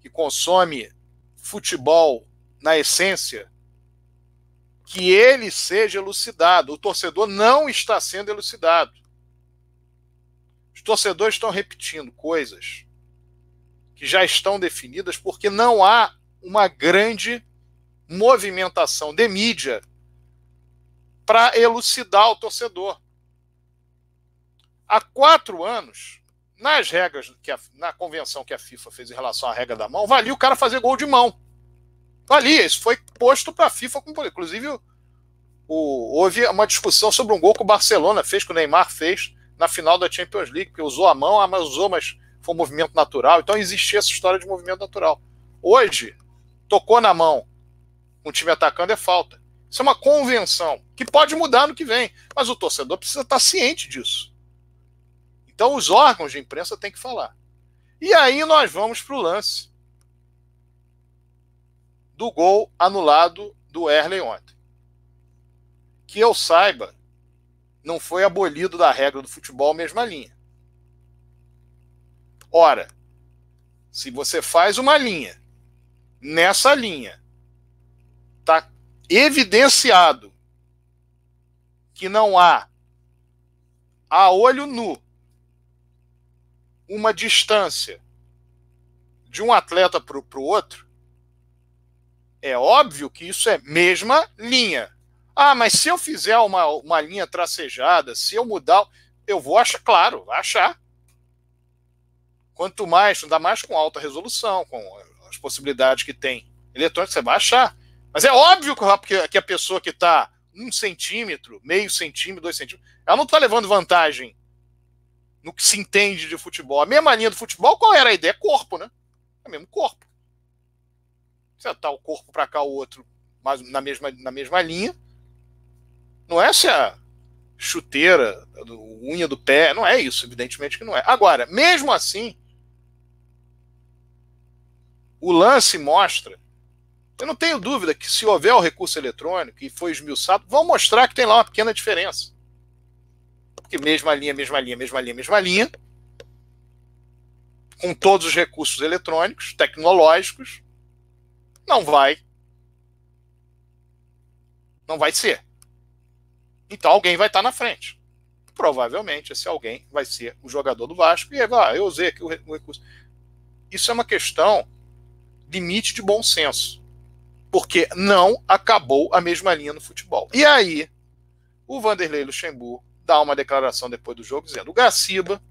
que consome futebol na essência, que ele seja elucidado. O torcedor não está sendo elucidado. Os torcedores estão repetindo coisas que já estão definidas porque não há uma grande movimentação de mídia para elucidar o torcedor. Há quatro anos, nas regras, que a, na convenção que a FIFA fez em relação à regra da mão, valia o cara fazer gol de mão. Valia, isso foi posto para a FIFA. Inclusive, o, houve uma discussão sobre um gol que o Barcelona fez, que o Neymar fez na final da Champions League, porque usou a mão, ah, mas usou, mas foi um movimento natural. Então existia essa história de movimento natural. Hoje, tocou na mão, um time atacando é falta. Isso é uma convenção que pode mudar no que vem, mas o torcedor precisa estar ciente disso. Então os órgãos de imprensa têm que falar. E aí nós vamos para o lance do gol anulado do Erley ontem. Que eu saiba, não foi abolido da regra do futebol mesma linha. Ora, se você faz uma linha, nessa linha está evidenciado que não há a olho nu uma distância de um atleta para o outro, é óbvio que isso é mesma linha. Ah, mas se eu fizer uma, uma linha tracejada, se eu mudar, eu vou achar, claro, achar. Quanto mais, ainda mais com alta resolução, com as possibilidades que tem eletrônica, você vai achar. Mas é óbvio que a pessoa que está um centímetro, meio centímetro, dois centímetros, ela não está levando vantagem no que se entende de futebol. A mesma linha do futebol, qual era a ideia? Corpo, né? É o mesmo corpo. Você tá o corpo para cá, o outro mas na mesma, na mesma linha, não é se a chuteira, a unha do pé, não é isso, evidentemente que não é. Agora, mesmo assim, o lance mostra. Eu não tenho dúvida que se houver o recurso eletrônico e foi esmiuçado, vão mostrar que tem lá uma pequena diferença. Porque mesma linha, mesma linha, mesma linha, mesma linha, com todos os recursos eletrônicos, tecnológicos, não vai. Não vai ser. Então alguém vai estar na frente. Provavelmente esse alguém vai ser o jogador do Vasco. E aí, ah, eu usei aqui o recurso. Isso é uma questão limite de bom senso. Porque não acabou a mesma linha no futebol. E aí, o Vanderlei Luxemburgo dá uma declaração depois do jogo dizendo: o Gaciba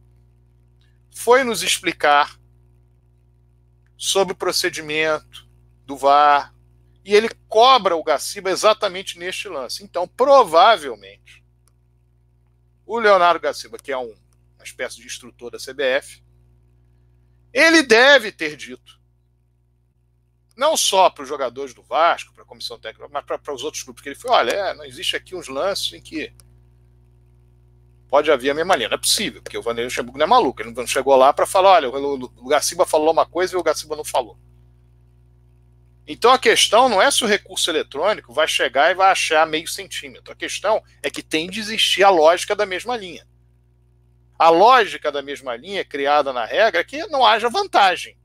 foi nos explicar sobre o procedimento do VAR, e ele cobra o Gaciba exatamente neste lance. Então, provavelmente, o Leonardo Gaciba, que é um, uma espécie de instrutor da CBF, ele deve ter dito, não só para os jogadores do Vasco, para a comissão técnica, mas para, os outros grupos, que ele foi: olha, é, não existe aqui uns lances em que pode haver a mesma linha. Não é possível, porque o Vanderlei Luxemburgo não é maluco. Ele não chegou lá para falar: olha, o Gaciba falou uma coisa e o Gaciba não falou. Então a questão não é se o recurso eletrônico vai chegar e vai achar meio centímetro. A questão é que tem de existir a lógica da mesma linha. A lógica da mesma linha criada na regra é que não haja vantagem.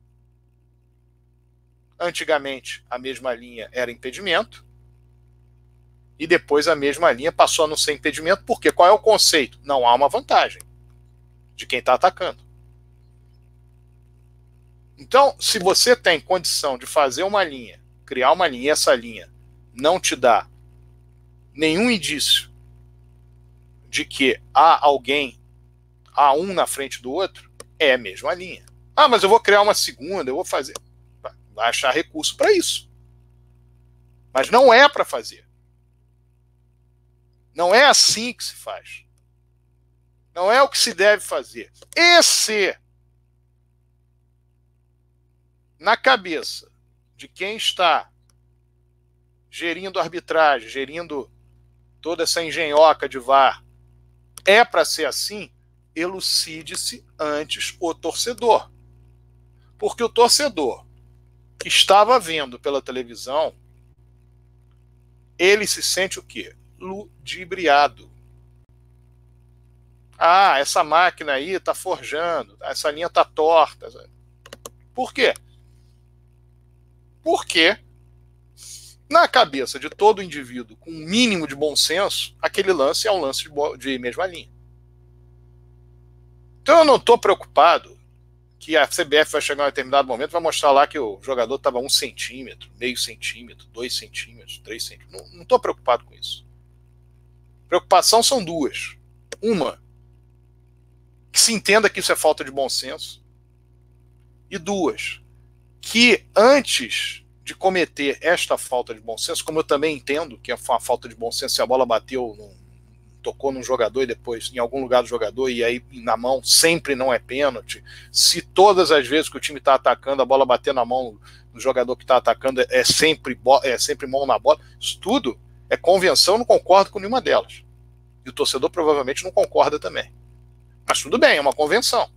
Antigamente, a mesma linha era impedimento, e depois a mesma linha passou a não ser impedimento, porque qual é o conceito? Não há uma vantagem de quem está atacando. Então, se você tem condição de fazer uma linha, criar uma linha, e essa linha não te dá nenhum indício de que há alguém, há um na frente do outro, é a mesma linha. Ah, mas eu vou criar uma segunda, eu vou fazer. Vai achar recurso para isso. Mas não é para fazer. Não é assim que se faz. Não é o que se deve fazer. Esse na cabeça de quem está gerindo arbitragem, gerindo toda essa engenhoca de VAR, é para ser assim, elucide-se antes o torcedor. Porque o torcedor que estava vendo pela televisão, ele se sente o quê? Ludibriado. Ah, essa máquina aí está forjando, essa linha está torta. Por quê? Porque na cabeça de todo indivíduo com um mínimo de bom senso, aquele lance é um lance de, de mesma linha. Então eu não estou preocupado que a CBF vai chegar em um determinado momento vai mostrar lá que o jogador estava um centímetro, meio centímetro, dois centímetros, três centímetros. Não estou preocupado com isso. Preocupação são duas. Uma, que se entenda que isso é falta de bom senso. E duas, que antes de cometer esta falta de bom senso, como eu também entendo que é uma falta de bom senso se a bola bateu, num, tocou num jogador e depois em algum lugar do jogador e aí na mão sempre não é pênalti. Se todas as vezes que o time está atacando a bola bater na mão do jogador que está atacando é sempre é sempre mão na bola, isso tudo é convenção, não concordo com nenhuma delas. E o torcedor provavelmente não concorda também. Mas tudo bem, é uma convenção.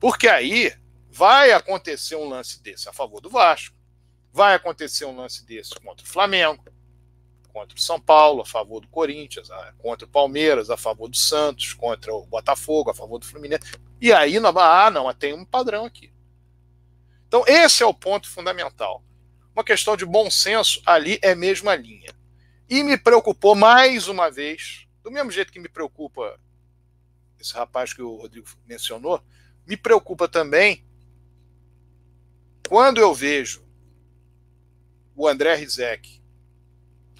Porque aí Vai acontecer um lance desse a favor do Vasco, vai acontecer um lance desse contra o Flamengo, contra o São Paulo, a favor do Corinthians, contra o Palmeiras, a favor do Santos, contra o Botafogo, a favor do Fluminense. E aí, ah, não, tem um padrão aqui. Então, esse é o ponto fundamental. Uma questão de bom senso, ali é a mesma linha. E me preocupou mais uma vez, do mesmo jeito que me preocupa esse rapaz que o Rodrigo mencionou, me preocupa também quando eu vejo o André Rizek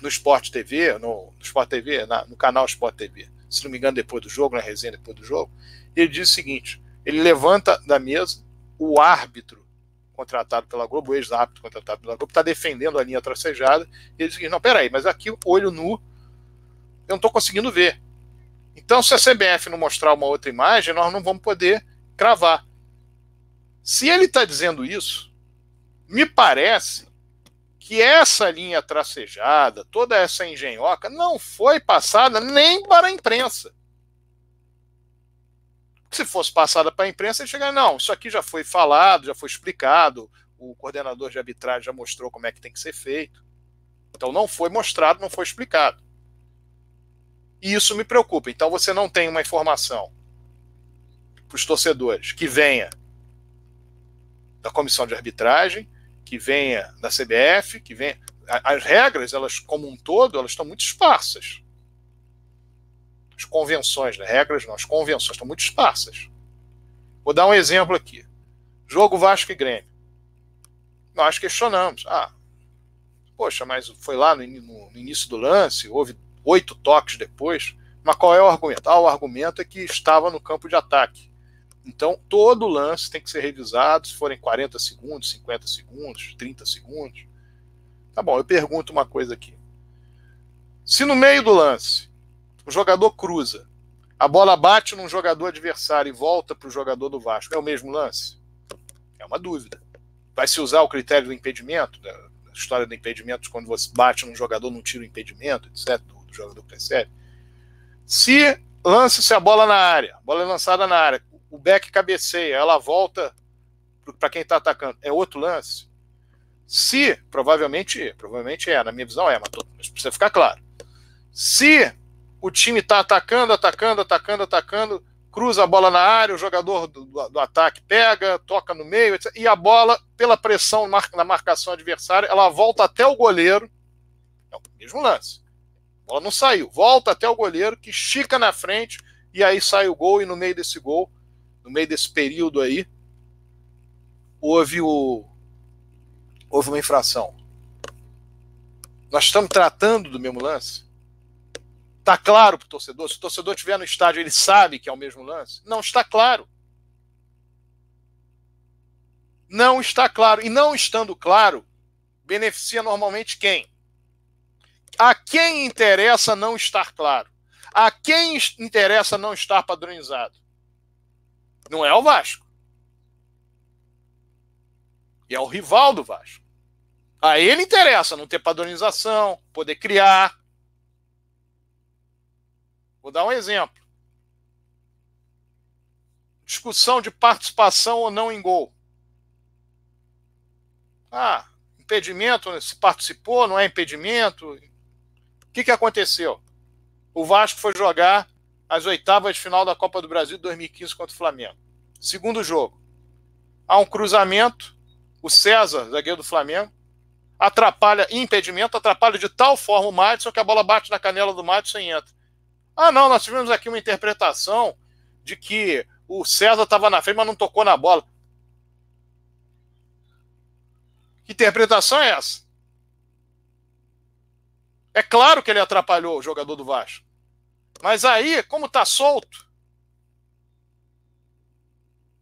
no Sport TV, no, no Sport TV, na, no canal Sport TV, se não me engano, depois do jogo, na resenha depois do jogo, ele diz o seguinte: ele levanta da mesa o árbitro contratado pela Globo, o ex-árbitro contratado pela Globo, está defendendo a linha tracejada, e ele diz: não, peraí, mas aqui, olho nu, eu não estou conseguindo ver. Então, se a CBF não mostrar uma outra imagem, nós não vamos poder cravar. Se ele está dizendo isso, me parece que essa linha tracejada, toda essa engenhoca, não foi passada nem para a imprensa. Se fosse passada para a imprensa, ele chegaria, não, isso aqui já foi falado, já foi explicado, o coordenador de arbitragem já mostrou como é que tem que ser feito. Então não foi mostrado, não foi explicado. E isso me preocupa. Então você não tem uma informação para os torcedores que venha da comissão de arbitragem, que venha da CBF, que venha. As regras, elas como um todo, elas estão muito esparsas. As convenções, né? regras não, as convenções estão muito esparsas. Vou dar um exemplo aqui. Jogo Vasco e Grêmio. Nós questionamos. Ah, poxa, mas foi lá no, no, no início do lance, houve oito toques depois. Mas qual é o argumento? Ah, o argumento é que estava no campo de ataque. Então, todo lance tem que ser revisado, se forem 40 segundos, 50 segundos, 30 segundos. Tá bom, eu pergunto uma coisa aqui. Se no meio do lance o jogador cruza, a bola bate num jogador adversário e volta para o jogador do Vasco, é o mesmo lance? É uma dúvida. Vai se usar o critério do impedimento, da história do impedimento, quando você bate num jogador, não tira o impedimento, etc., do, do jogador que recebe? Se lance-se a bola na área, a bola é lançada na área, o back cabeceia, ela volta para quem está atacando. É outro lance? Se, provavelmente, provavelmente é, na minha visão é, mas precisa ficar claro. Se o time está atacando, atacando, atacando, atacando, cruza a bola na área, o jogador do, do, do ataque pega, toca no meio, etc, e a bola, pela pressão na marcação adversária, ela volta até o goleiro. É o mesmo lance. A bola não saiu, volta até o goleiro, que estica na frente, e aí sai o gol, e no meio desse gol no meio desse período aí, houve o houve uma infração. Nós estamos tratando do mesmo lance? Está claro para o torcedor? Se o torcedor estiver no estádio, ele sabe que é o mesmo lance? Não está claro. Não está claro. E não estando claro, beneficia normalmente quem? A quem interessa não estar claro? A quem interessa não estar padronizado? Não é o Vasco. E é o rival do Vasco. A ele interessa não ter padronização, poder criar. Vou dar um exemplo. Discussão de participação ou não em gol. Ah, impedimento, se participou, não é impedimento. O que, que aconteceu? O Vasco foi jogar as oitavas de final da Copa do Brasil de 2015 contra o Flamengo. Segundo jogo. Há um cruzamento. O César, zagueiro do Flamengo, atrapalha, impedimento, atrapalha de tal forma o Madison que a bola bate na canela do Madison e entra. Ah, não, nós tivemos aqui uma interpretação de que o César estava na frente, mas não tocou na bola. Que interpretação é essa? É claro que ele atrapalhou o jogador do Vasco. Mas aí, como está solto,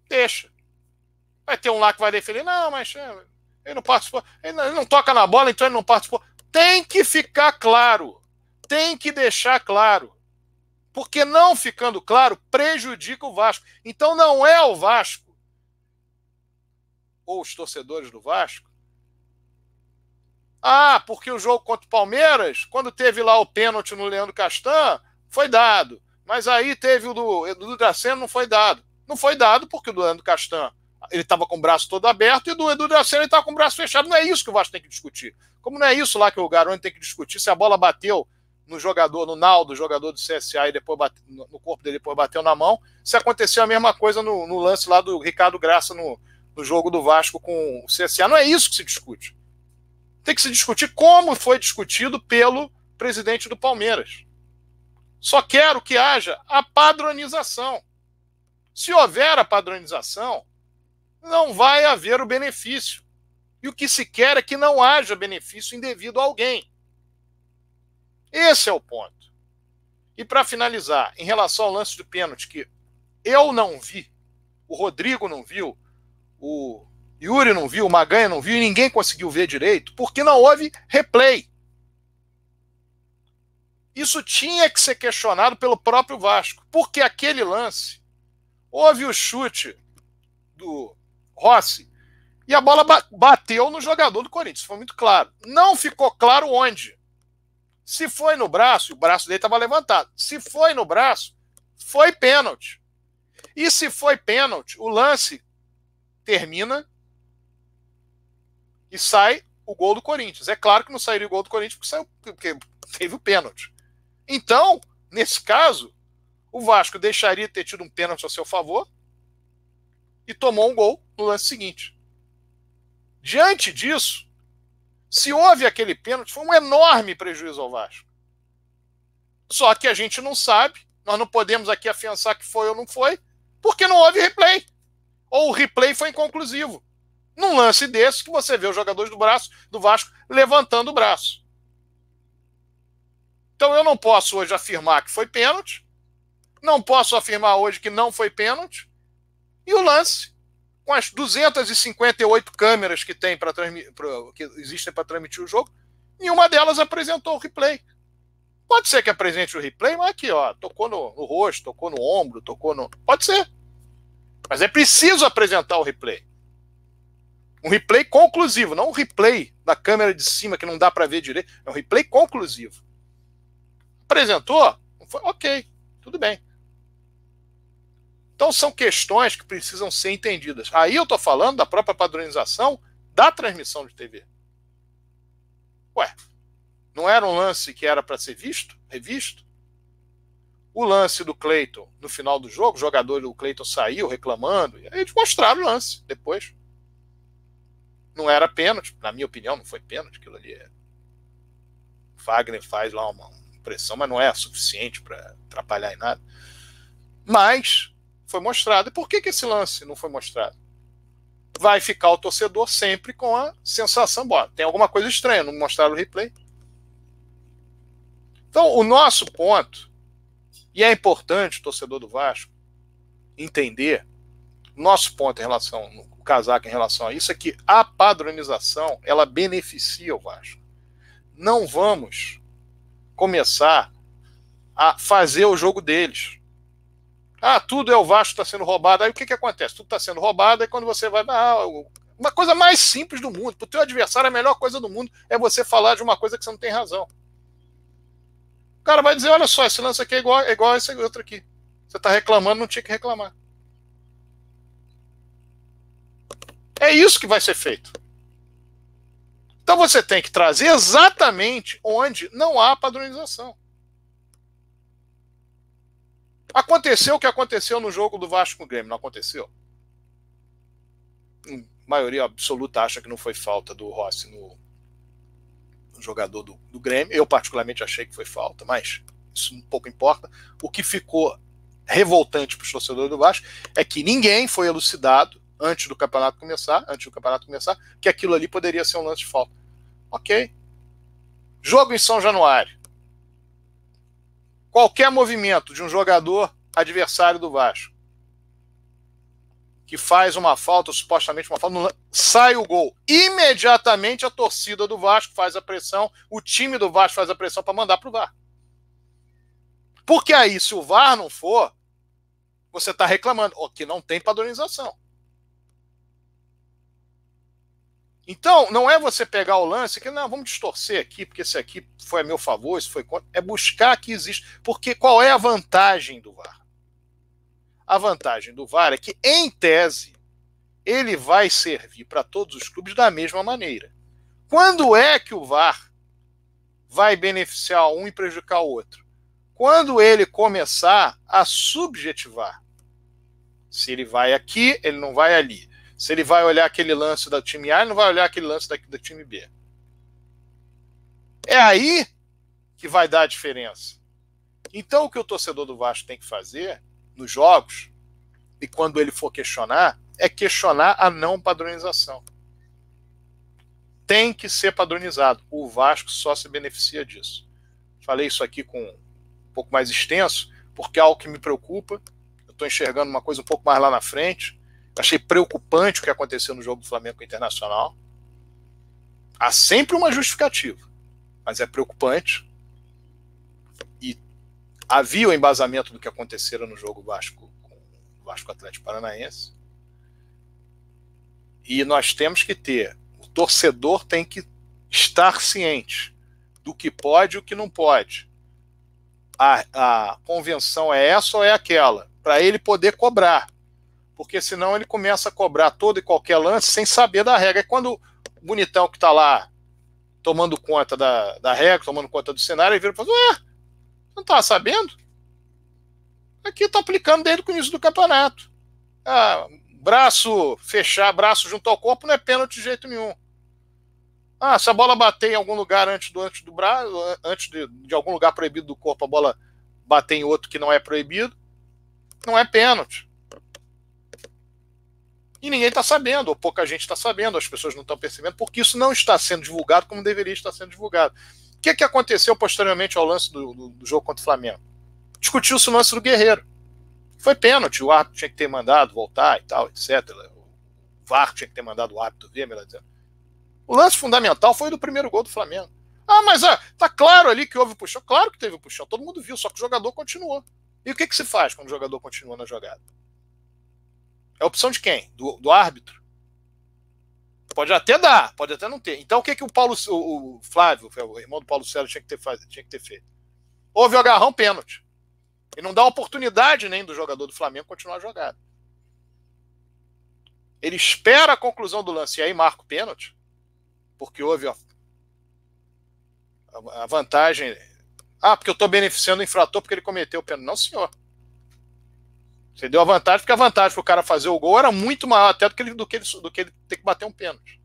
deixa. Vai ter um lá que vai defender. Não, mas é, ele não participou. Ele não, ele não toca na bola, então ele não participou. Tem que ficar claro. Tem que deixar claro. Porque não ficando claro prejudica o Vasco. Então não é o Vasco ou os torcedores do Vasco ah, porque o jogo contra o Palmeiras, quando teve lá o pênalti no Leandro Castan, foi dado. Mas aí teve o do, do Draceno, não foi dado. Não foi dado porque o do Leandro Castan ele estava com o braço todo aberto e do Edu Draceno ele estava com o braço fechado. Não é isso que o Vasco tem que discutir. Como não é isso lá que o Garoni tem que discutir, se a bola bateu no jogador, no Naldo, jogador do CSA, e depois bate, no corpo dele, depois bateu na mão, se aconteceu a mesma coisa no, no lance lá do Ricardo Graça no, no jogo do Vasco com o CSA. Não é isso que se discute tem que se discutir como foi discutido pelo presidente do Palmeiras. Só quero que haja a padronização. Se houver a padronização, não vai haver o benefício. E o que se quer é que não haja benefício indevido a alguém. Esse é o ponto. E para finalizar, em relação ao lance do pênalti, que eu não vi, o Rodrigo não viu, o Yuri não viu, o Maganha não viu e ninguém conseguiu ver direito, porque não houve replay. Isso tinha que ser questionado pelo próprio Vasco, porque aquele lance houve o chute do Rossi e a bola bateu no jogador do Corinthians, foi muito claro. Não ficou claro onde. Se foi no braço, o braço dele estava levantado. Se foi no braço, foi pênalti. E se foi pênalti, o lance termina e sai o gol do Corinthians. É claro que não sairia o gol do Corinthians porque, saiu, porque teve o pênalti. Então, nesse caso, o Vasco deixaria de ter tido um pênalti a seu favor e tomou um gol no lance seguinte. Diante disso, se houve aquele pênalti, foi um enorme prejuízo ao Vasco. Só que a gente não sabe, nós não podemos aqui afiançar que foi ou não foi, porque não houve replay. Ou o replay foi inconclusivo num lance desse que você vê os jogadores do braço do Vasco levantando o braço. Então eu não posso hoje afirmar que foi pênalti, não posso afirmar hoje que não foi pênalti, e o lance, com as 258 câmeras que tem para que existem para transmitir o jogo, nenhuma delas apresentou o replay. Pode ser que apresente o replay, mas aqui, ó, tocou no, no rosto, tocou no ombro, tocou no. Pode ser. Mas é preciso apresentar o replay. Um replay conclusivo, não um replay da câmera de cima que não dá para ver direito. É um replay conclusivo. Apresentou? Foi, ok, tudo bem. Então são questões que precisam ser entendidas. Aí eu estou falando da própria padronização da transmissão de TV. Ué, não era um lance que era para ser visto, revisto? O lance do Cleiton no final do jogo, o jogador do Cleiton saiu reclamando, e eles mostraram o lance depois. Não era pênalti, na minha opinião, não foi pênalti. Aquilo ali é. Fagner faz lá uma pressão, mas não é suficiente para atrapalhar em nada. Mas foi mostrado. E por que, que esse lance não foi mostrado? vai ficar o torcedor sempre com a sensação, bom, tem alguma coisa estranha, não mostraram o replay. Então, o nosso ponto, e é importante o torcedor do Vasco entender, nosso ponto em relação, o casaco em relação a isso, é que a padronização, ela beneficia o Vasco. Não vamos começar a fazer o jogo deles. Ah, tudo é o Vasco está sendo roubado. Aí o que, que acontece? Tudo está sendo roubado, aí quando você vai. Ah, uma coisa mais simples do mundo. Para o teu adversário, a melhor coisa do mundo é você falar de uma coisa que você não tem razão. O cara vai dizer: olha só, esse lance aqui é igual, é igual a esse outro aqui. Você está reclamando, não tinha que reclamar. É isso que vai ser feito. Então você tem que trazer exatamente onde não há padronização. Aconteceu o que aconteceu no jogo do Vasco com o Grêmio, não aconteceu? A maioria absoluta acha que não foi falta do Rossi no, no jogador do, do, Grêmio. Eu, particularmente, achei que foi falta, mas isso um pouco importa. O que ficou revoltante para os torcedores do Vasco é que ninguém foi elucidado antes do campeonato começar, antes do campeonato começar, que aquilo ali poderia ser um lance de falta. Ok. Jogo em São Januário qualquer movimento de um jogador adversário do Vasco que faz uma falta, supostamente uma falta, sai o gol. Imediatamente a torcida do Vasco faz a pressão, o time do Vasco faz a pressão para mandar para o VAR. Porque aí, se o VAR não for, você está reclamando, que não tem padronização. Então, não é você pegar o lance que, não, vamos distorcer aqui, porque esse aqui foi a meu favor, isso foi contra. É buscar que existe. Porque qual é a vantagem do VAR? A vantagem do VAR é que, em tese, ele vai servir para todos os clubes da mesma maneira. Quando é que o VAR vai beneficiar um e prejudicar o outro? Quando ele começar a subjetivar. Se ele vai aqui, ele não vai ali se ele vai olhar aquele lance do time A, ele não vai olhar aquele lance da, do time B. É aí que vai dar a diferença. Então, o que o torcedor do Vasco tem que fazer nos jogos, e quando ele for questionar, é questionar a não padronização. Tem que ser padronizado. O Vasco só se beneficia disso. Falei isso aqui com um pouco mais extenso, porque é algo que me preocupa. Eu estou enxergando uma coisa um pouco mais lá na frente. Achei preocupante o que aconteceu no jogo do Flamengo Internacional. Há sempre uma justificativa, mas é preocupante. E havia o embasamento do que aconteceu no jogo Vasco com o Vasco Atlético Paranaense. E nós temos que ter, o torcedor tem que estar ciente do que pode e o que não pode. A, a convenção é essa ou é aquela, para ele poder cobrar porque senão ele começa a cobrar todo e qualquer lance sem saber da regra. É quando o bonitão que está lá tomando conta da, da regra, tomando conta do cenário, ele vira e fala: Ué, não estava sabendo? Aqui está aplicando desde o início do campeonato. Ah, braço fechar, braço junto ao corpo não é pênalti de jeito nenhum. Ah, se a bola bater em algum lugar antes do antes do braço, antes de, de algum lugar proibido do corpo, a bola bater em outro que não é proibido, não é pênalti. E ninguém está sabendo, ou pouca gente está sabendo, as pessoas não estão percebendo, porque isso não está sendo divulgado como deveria estar sendo divulgado. O que, que aconteceu posteriormente ao lance do, do, do jogo contra o Flamengo? Discutiu-se o lance do Guerreiro. Foi pênalti, o árbitro tinha que ter mandado voltar e tal, etc. O VAR tinha que ter mandado o árbitro ver, melhor dizendo. O lance fundamental foi do primeiro gol do Flamengo. Ah, mas ah, tá claro ali que houve puxão. Claro que teve puxão, todo mundo viu, só que o jogador continuou. E o que, que se faz quando o jogador continua na jogada? É opção de quem? Do, do árbitro? Pode até dar, pode até não ter. Então o que, que o Paulo, o, o Flávio, o irmão do Paulo Célio, tinha que ter, tinha que ter feito? Houve o agarrão pênalti. E não dá oportunidade nem do jogador do Flamengo continuar a jogar. Ele espera a conclusão do lance e aí marca o pênalti, porque houve ó, a vantagem. Ah, porque eu estou beneficiando o infrator porque ele cometeu o pênalti. Não, senhor. Você deu a vantagem, porque a vantagem para o cara fazer o gol era muito maior até do que ele, do que ele, do que ele ter que bater um pênalti.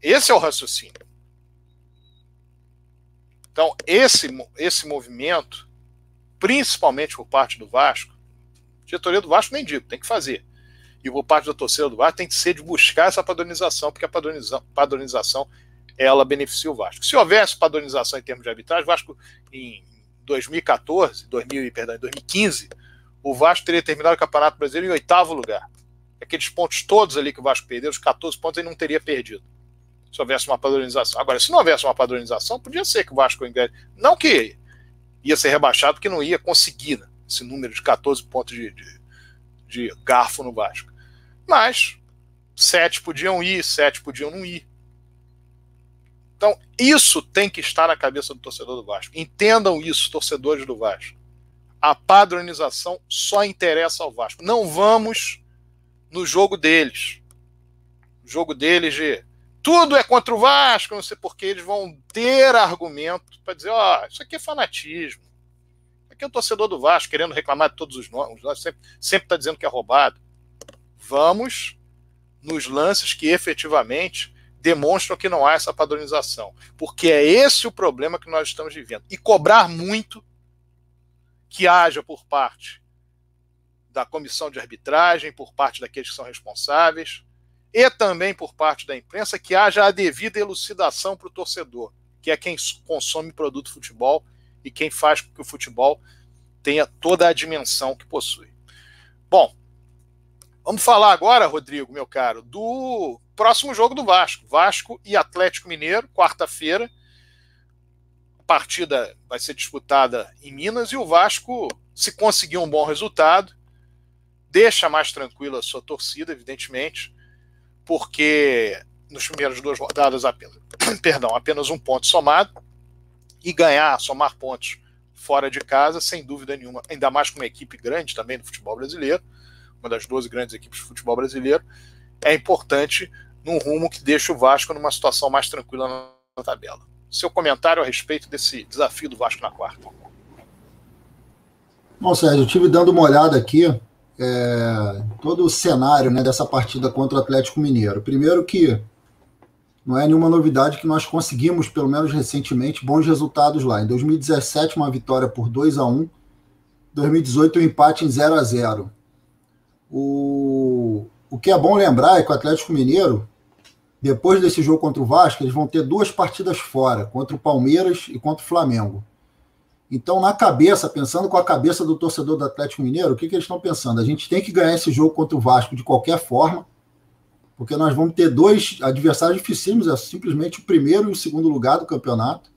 Esse é o raciocínio. Então, esse, esse movimento, principalmente por parte do Vasco, diretoria do Vasco nem digo, tem que fazer. e por parte da torcida do Vasco tem que ser de buscar essa padronização, porque a padronização, padronização ela beneficia o Vasco. Se houvesse padronização em termos de arbitragem, o Vasco em 2014, 2000, perdão, em 2015, o Vasco teria terminado o Campeonato Brasileiro em oitavo lugar. Aqueles pontos todos ali que o Vasco perdeu, os 14 pontos, ele não teria perdido. Se houvesse uma padronização. Agora, se não houvesse uma padronização, podia ser que o Vasco Não que ia ser rebaixado, porque não ia conseguir né, esse número de 14 pontos de, de, de garfo no Vasco. Mas sete podiam ir, sete podiam não ir. Então, isso tem que estar na cabeça do torcedor do Vasco. Entendam isso, torcedores do Vasco. A padronização só interessa ao Vasco. Não vamos no jogo deles. O jogo deles de tudo é contra o Vasco, não sei porque eles vão ter argumento para dizer, ó, oh, isso aqui é fanatismo. Aqui é o torcedor do Vasco querendo reclamar de todos os nomes, sempre está dizendo que é roubado. Vamos nos lances que efetivamente demonstram que não há essa padronização. Porque é esse o problema que nós estamos vivendo. E cobrar muito que haja por parte da comissão de arbitragem, por parte daqueles que são responsáveis, e também por parte da imprensa, que haja a devida elucidação para o torcedor, que é quem consome produto futebol e quem faz com que o futebol tenha toda a dimensão que possui. Bom, vamos falar agora, Rodrigo, meu caro, do próximo jogo do Vasco. Vasco e Atlético Mineiro, quarta-feira. A partida vai ser disputada em Minas e o Vasco, se conseguir um bom resultado, deixa mais tranquila a sua torcida, evidentemente, porque nos primeiros duas rodadas apenas, perdão, apenas um ponto somado e ganhar, somar pontos fora de casa, sem dúvida nenhuma, ainda mais com uma equipe grande também do futebol brasileiro, uma das 12 grandes equipes do futebol brasileiro, é importante num rumo que deixa o Vasco numa situação mais tranquila na tabela. Seu comentário a respeito desse desafio do Vasco na quarta. Bom, Sérgio, eu estive dando uma olhada aqui, é, todo o cenário né, dessa partida contra o Atlético Mineiro. Primeiro que não é nenhuma novidade que nós conseguimos, pelo menos recentemente, bons resultados lá. Em 2017, uma vitória por 2 a 1 2018, um empate em 0 a 0 O, o que é bom lembrar é que o Atlético Mineiro depois desse jogo contra o Vasco, eles vão ter duas partidas fora, contra o Palmeiras e contra o Flamengo. Então, na cabeça, pensando com a cabeça do torcedor do Atlético Mineiro, o que, que eles estão pensando? A gente tem que ganhar esse jogo contra o Vasco de qualquer forma, porque nós vamos ter dois adversários dificílimos, é simplesmente o primeiro e o segundo lugar do campeonato,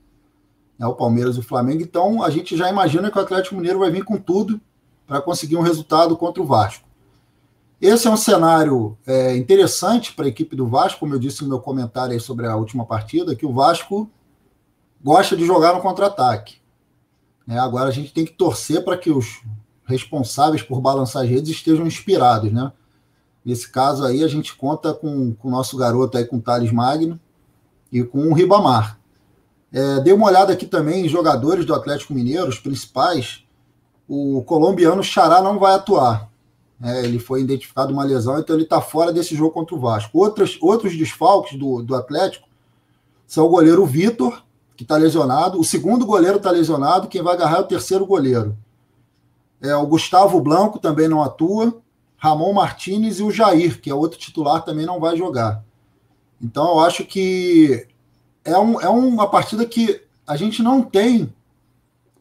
é o Palmeiras e o Flamengo. Então, a gente já imagina que o Atlético Mineiro vai vir com tudo para conseguir um resultado contra o Vasco. Esse é um cenário é, interessante para a equipe do Vasco, como eu disse no meu comentário sobre a última partida, que o Vasco gosta de jogar no contra-ataque. É, agora a gente tem que torcer para que os responsáveis por balançar as redes estejam inspirados, né? Nesse caso aí, a gente conta com, com o nosso garoto aí, com o Thales Magno e com o Ribamar. É, dei uma olhada aqui também em jogadores do Atlético Mineiro, os principais. O colombiano Xará não vai atuar. É, ele foi identificado uma lesão, então ele está fora desse jogo contra o Vasco. Outros, outros desfalques do, do Atlético são o goleiro Vitor, que está lesionado, o segundo goleiro está lesionado, quem vai agarrar é o terceiro goleiro. É, o Gustavo Blanco também não atua, Ramon Martinez e o Jair, que é outro titular, também não vai jogar. Então eu acho que é, um, é uma partida que a gente não tem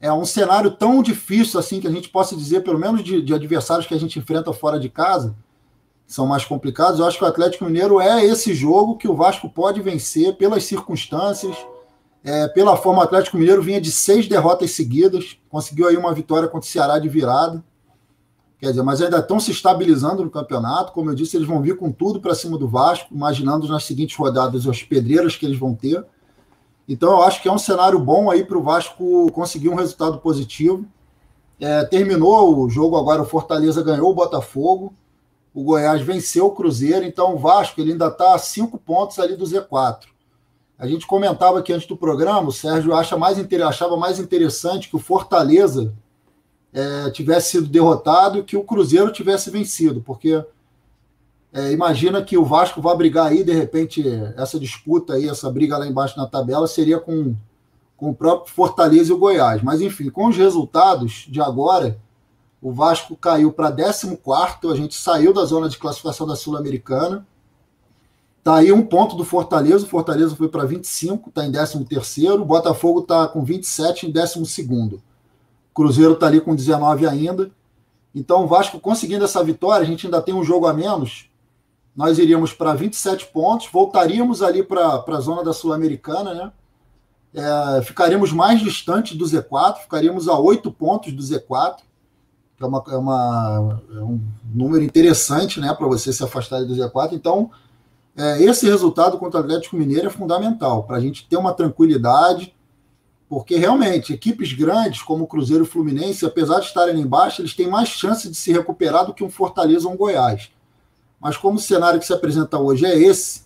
é um cenário tão difícil assim que a gente possa dizer, pelo menos de, de, adversários que a gente enfrenta fora de casa, são mais complicados. Eu acho que o Atlético Mineiro é esse jogo que o Vasco pode vencer pelas circunstâncias, é, pela forma. O Atlético Mineiro vinha de seis derrotas seguidas, conseguiu aí uma vitória contra o Ceará de virada. Quer dizer, mas ainda estão se estabilizando no campeonato. Como eu disse, eles vão vir com tudo para cima do Vasco, imaginando nas seguintes rodadas as pedreiras que eles vão ter. Então, eu acho que é um cenário bom aí para o Vasco conseguir um resultado positivo. É, terminou o jogo agora, o Fortaleza ganhou o Botafogo, o Goiás venceu o Cruzeiro, então o Vasco ele ainda está a cinco pontos ali do Z4. A gente comentava aqui antes do programa, o Sérgio acha mais, achava mais interessante que o Fortaleza é, tivesse sido derrotado e que o Cruzeiro tivesse vencido, porque é, imagina que o Vasco vai brigar aí, de repente, essa disputa aí, essa briga lá embaixo na tabela, seria com, com o próprio Fortaleza e o Goiás. Mas, enfim, com os resultados de agora, O Vasco caiu para 14, a gente saiu da zona de classificação da Sul-Americana. Está aí um ponto do Fortaleza, o Fortaleza foi para 25, está em 13. O Botafogo está com 27 em 12. O Cruzeiro está ali com 19 ainda. Então, o Vasco conseguindo essa vitória, a gente ainda tem um jogo a menos. Nós iríamos para 27 pontos, voltaríamos ali para a zona da Sul-Americana, né? É, ficaríamos mais distante do Z4, ficaríamos a 8 pontos do Z4 é, uma, é, uma, é um número interessante né, para você se afastar do Z4. Então, é, esse resultado contra o Atlético Mineiro é fundamental para a gente ter uma tranquilidade, porque realmente equipes grandes como o Cruzeiro e o Fluminense, apesar de estarem embaixo, eles têm mais chance de se recuperar do que um Fortaleza ou um Goiás. Mas como o cenário que se apresenta hoje é esse,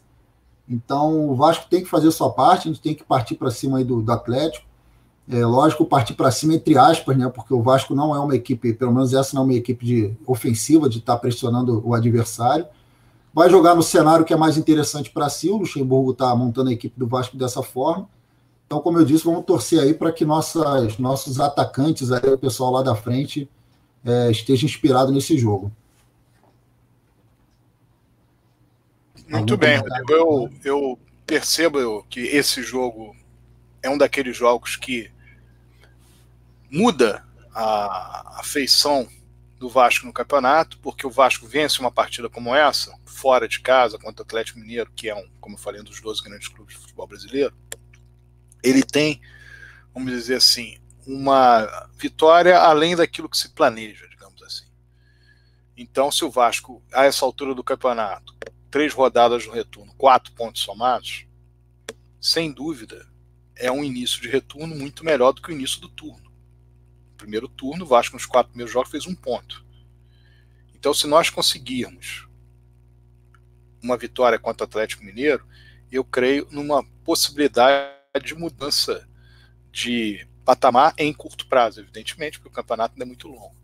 então o Vasco tem que fazer sua parte, a gente tem que partir para cima aí do, do Atlético. É, lógico, partir para cima entre aspas, né? Porque o Vasco não é uma equipe, pelo menos essa não é uma equipe de ofensiva, de estar tá pressionando o adversário. Vai jogar no cenário que é mais interessante para si. O Luxemburgo está montando a equipe do Vasco dessa forma. Então, como eu disse, vamos torcer aí para que nossas, nossos atacantes, aí, o pessoal lá da frente, é, esteja inspirado nesse jogo. Muito bem, Rodrigo. Eu, eu percebo que esse jogo é um daqueles jogos que muda a, a feição do Vasco no campeonato, porque o Vasco vence uma partida como essa, fora de casa, contra o Atlético Mineiro, que é um, como eu falei, um dos 12 grandes clubes de futebol brasileiro, ele tem, vamos dizer assim, uma vitória além daquilo que se planeja, digamos assim. Então, se o Vasco, a essa altura do campeonato, três rodadas no retorno, quatro pontos somados, sem dúvida, é um início de retorno muito melhor do que o início do turno primeiro turno, o Vasco nos quatro primeiros jogos fez um ponto. Então, se nós conseguirmos uma vitória contra o Atlético Mineiro, eu creio numa possibilidade de mudança de patamar em curto prazo, evidentemente, porque o campeonato ainda é muito longo.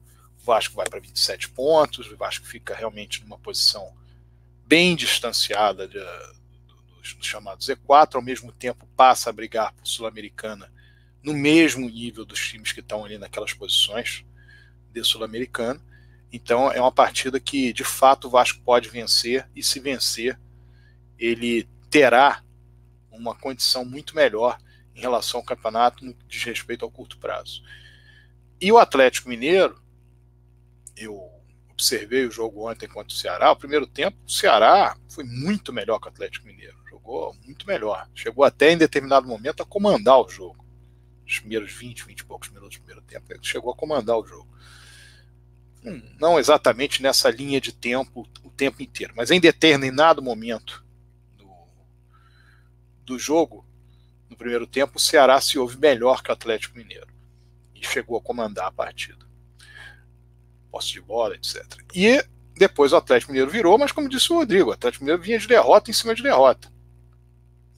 O Vasco vai para 27 pontos, o Vasco fica realmente numa posição bem distanciada de, dos, dos chamados Z4, ao mesmo tempo passa a brigar por Sul-Americana no mesmo nível dos times que estão ali naquelas posições de Sul-Americano. Então é uma partida que de fato o Vasco pode vencer e se vencer, ele terá uma condição muito melhor em relação ao campeonato no que diz respeito ao curto prazo. E o Atlético Mineiro, eu observei o jogo ontem contra o Ceará, o primeiro tempo, o Ceará foi muito melhor que o Atlético Mineiro, jogou muito melhor, chegou até em determinado momento a comandar o jogo os primeiros 20, 20 e poucos minutos do primeiro tempo, ele chegou a comandar o jogo. Hum, não exatamente nessa linha de tempo o tempo inteiro, mas em determinado momento do, do jogo, no primeiro tempo, o Ceará se ouve melhor que o Atlético Mineiro e chegou a comandar a partida. Posse de bola, etc. E depois o Atlético Mineiro virou, mas como disse o Rodrigo, o Atlético Mineiro vinha de derrota em cima de derrota.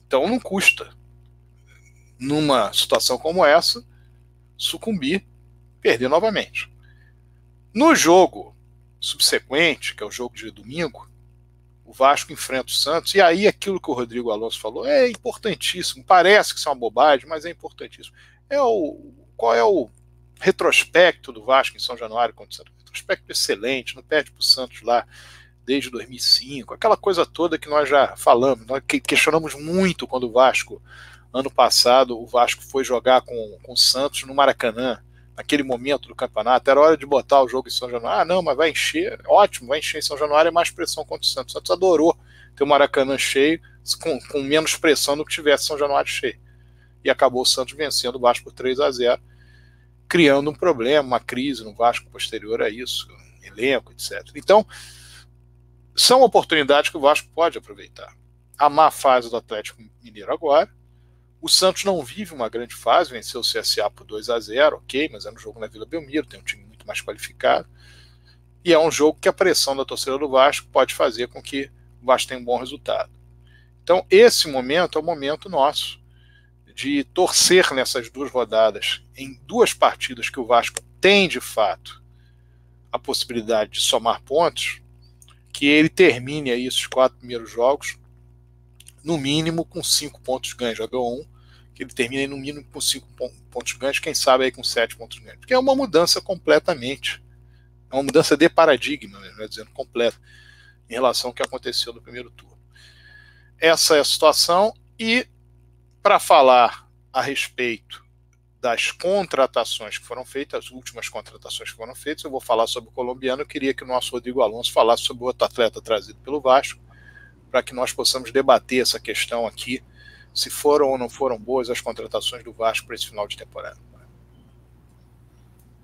Então não custa numa situação como essa, sucumbir, perder novamente. No jogo subsequente, que é o jogo de domingo, o Vasco enfrenta o Santos, e aí aquilo que o Rodrigo Alonso falou é importantíssimo. Parece que isso é uma bobagem, mas é importantíssimo. É o, qual é o retrospecto do Vasco em São Januário contra o Santos? Retrospecto excelente, não perde para o Santos lá desde 2005, aquela coisa toda que nós já falamos, nós questionamos muito quando o Vasco Ano passado, o Vasco foi jogar com, com o Santos no Maracanã, naquele momento do campeonato. Era hora de botar o jogo em São Januário. Ah, não, mas vai encher. Ótimo, vai encher em São Januário, é mais pressão contra o Santos. O Santos adorou ter o Maracanã cheio, com, com menos pressão do que tivesse São Januário cheio. E acabou o Santos vencendo o Vasco por 3 a 0 criando um problema, uma crise no Vasco posterior a isso, elenco, etc. Então, são oportunidades que o Vasco pode aproveitar. A má fase do Atlético Mineiro agora, o Santos não vive uma grande fase, venceu o CSA por 2 a 0 ok, mas é um jogo na Vila Belmiro, tem um time muito mais qualificado. E é um jogo que a pressão da torcida do Vasco pode fazer com que o Vasco tenha um bom resultado. Então, esse momento é o momento nosso de torcer nessas duas rodadas, em duas partidas que o Vasco tem de fato a possibilidade de somar pontos, que ele termine aí esses quatro primeiros jogos no mínimo com cinco pontos ganhos. Já ganhou um, que ele termine no mínimo com cinco pontos ganhos, quem sabe aí com sete pontos ganhos. Porque é uma mudança completamente uma mudança de paradigma, melhor dizendo, completa, em relação ao que aconteceu no primeiro turno. Essa é a situação, e para falar a respeito das contratações que foram feitas, as últimas contratações que foram feitas, eu vou falar sobre o colombiano. Eu queria que o nosso Rodrigo Alonso falasse sobre o outro atleta trazido pelo Vasco, para que nós possamos debater essa questão aqui, se foram ou não foram boas as contratações do Vasco para esse final de temporada.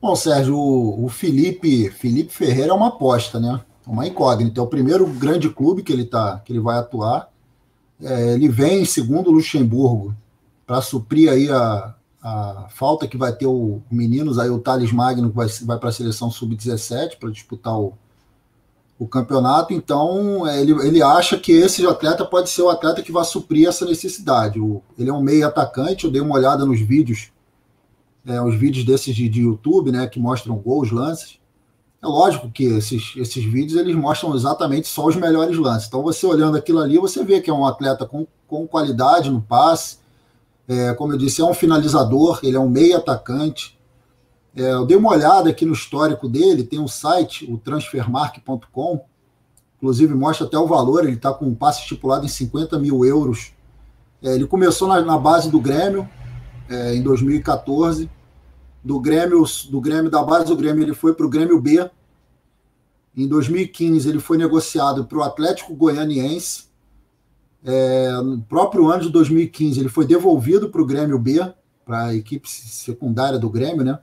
Bom, Sérgio, o, Felipe, Felipe Ferreira é uma aposta, né? Uma incógnita. É o primeiro grande clube que ele tá, que ele vai atuar. É, ele vem segundo o Luxemburgo para suprir aí a, a falta que vai ter o, meninos aí o Thales Magno vai, vai para a seleção sub-17 para disputar o, o campeonato. Então é, ele, ele acha que esse atleta pode ser o atleta que vai suprir essa necessidade. O, ele é um meio atacante. Eu dei uma olhada nos vídeos é, os vídeos desses de, de, YouTube, né, que mostram gols, lances. É lógico que esses, esses vídeos eles mostram exatamente só os melhores lances. Então, você olhando aquilo ali, você vê que é um atleta com, com qualidade no passe. É, como eu disse, é um finalizador, ele é um meio atacante. É, eu dei uma olhada aqui no histórico dele, tem um site, o transfermark.com, inclusive mostra até o valor, ele está com um passe estipulado em 50 mil euros. É, ele começou na, na base do Grêmio, é, em 2014. Do Grêmio, do Grêmio da base do Grêmio, ele foi para o Grêmio B. Em 2015, ele foi negociado para o Atlético Goianiense. É, no próprio ano de 2015, ele foi devolvido para o Grêmio B, para a equipe secundária do Grêmio, né?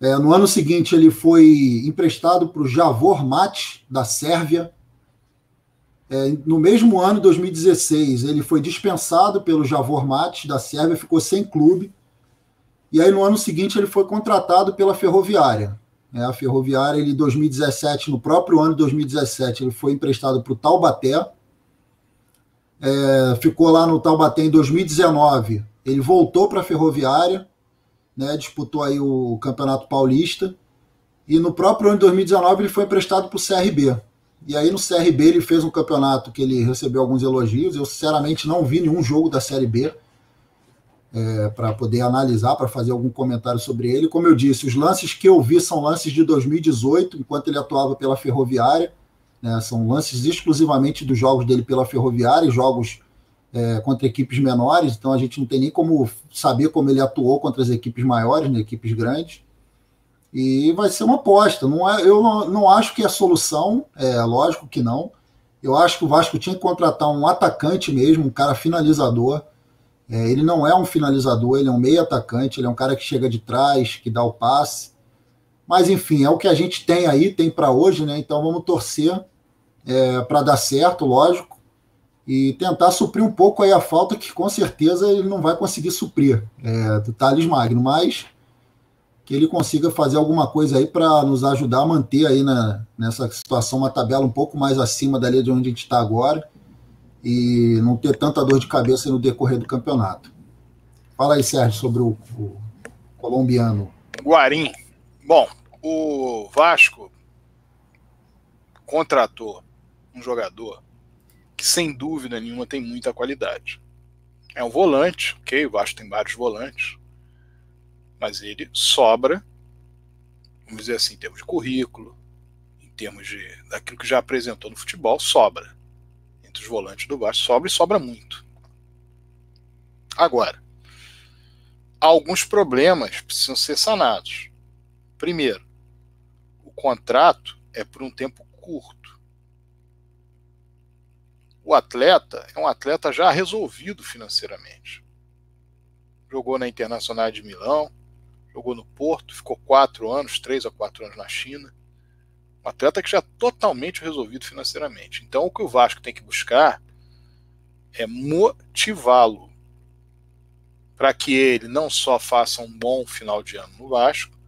É, no ano seguinte, ele foi emprestado para o Javor Mate, da Sérvia. É, no mesmo ano, 2016, ele foi dispensado pelo Javor Mates da Sérvia, ficou sem clube. E aí, no ano seguinte, ele foi contratado pela Ferroviária. É, a Ferroviária, ele, em 2017, no próprio ano de 2017, ele foi emprestado para o Taubaté. É, ficou lá no Taubaté em 2019. Ele voltou para a Ferroviária, né, disputou aí o Campeonato Paulista. E no próprio ano de 2019, ele foi emprestado para o CRB. E aí no CRB ele fez um campeonato que ele recebeu alguns elogios. Eu sinceramente não vi nenhum jogo da Série B é, para poder analisar, para fazer algum comentário sobre ele. Como eu disse, os lances que eu vi são lances de 2018, enquanto ele atuava pela Ferroviária. Né, são lances exclusivamente dos jogos dele pela Ferroviária, jogos é, contra equipes menores. Então a gente não tem nem como saber como ele atuou contra as equipes maiores, né, equipes grandes. E vai ser uma aposta. Não é, eu não, não acho que é a solução, é lógico que não. Eu acho que o Vasco tinha que contratar um atacante mesmo, um cara finalizador. É, ele não é um finalizador, ele é um meio atacante, ele é um cara que chega de trás, que dá o passe. Mas enfim, é o que a gente tem aí, tem para hoje, né? Então vamos torcer é, para dar certo, lógico, e tentar suprir um pouco aí a falta que com certeza ele não vai conseguir suprir é, do Thales Magno. Mas que ele consiga fazer alguma coisa aí para nos ajudar a manter aí na, nessa situação uma tabela um pouco mais acima dali de onde a gente está agora e não ter tanta dor de cabeça no decorrer do campeonato. Fala aí, Sérgio, sobre o, o colombiano. Guarim. Bom, o Vasco contratou um jogador que, sem dúvida nenhuma, tem muita qualidade. É um volante, ok? O Vasco tem vários volantes mas ele sobra, vamos dizer assim, em termos de currículo, em termos de daquilo que já apresentou no futebol, sobra. Entre os volantes do Vasco, sobra e sobra muito. Agora, alguns problemas precisam ser sanados. Primeiro, o contrato é por um tempo curto. O atleta é um atleta já resolvido financeiramente. Jogou na Internacional de Milão, jogou no Porto, ficou quatro anos, três a quatro anos na China. Um atleta que já é totalmente resolvido financeiramente. Então, o que o Vasco tem que buscar é motivá-lo para que ele não só faça um bom final de ano no Vasco,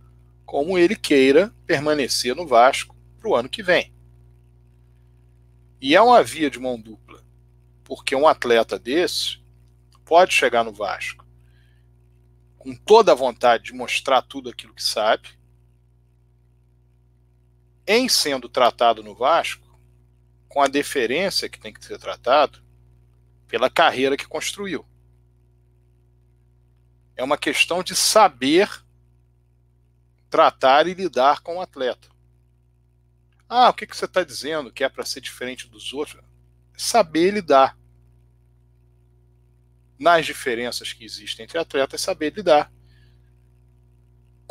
como ele queira permanecer no Vasco para o ano que vem. E é uma via de mão dupla, porque um atleta desse pode chegar no Vasco com toda a vontade de mostrar tudo aquilo que sabe, em sendo tratado no Vasco, com a deferência que tem que ser tratado pela carreira que construiu. É uma questão de saber tratar e lidar com o atleta. Ah, o que, que você está dizendo que é para ser diferente dos outros? Saber lidar nas diferenças que existem entre atletas, saber lidar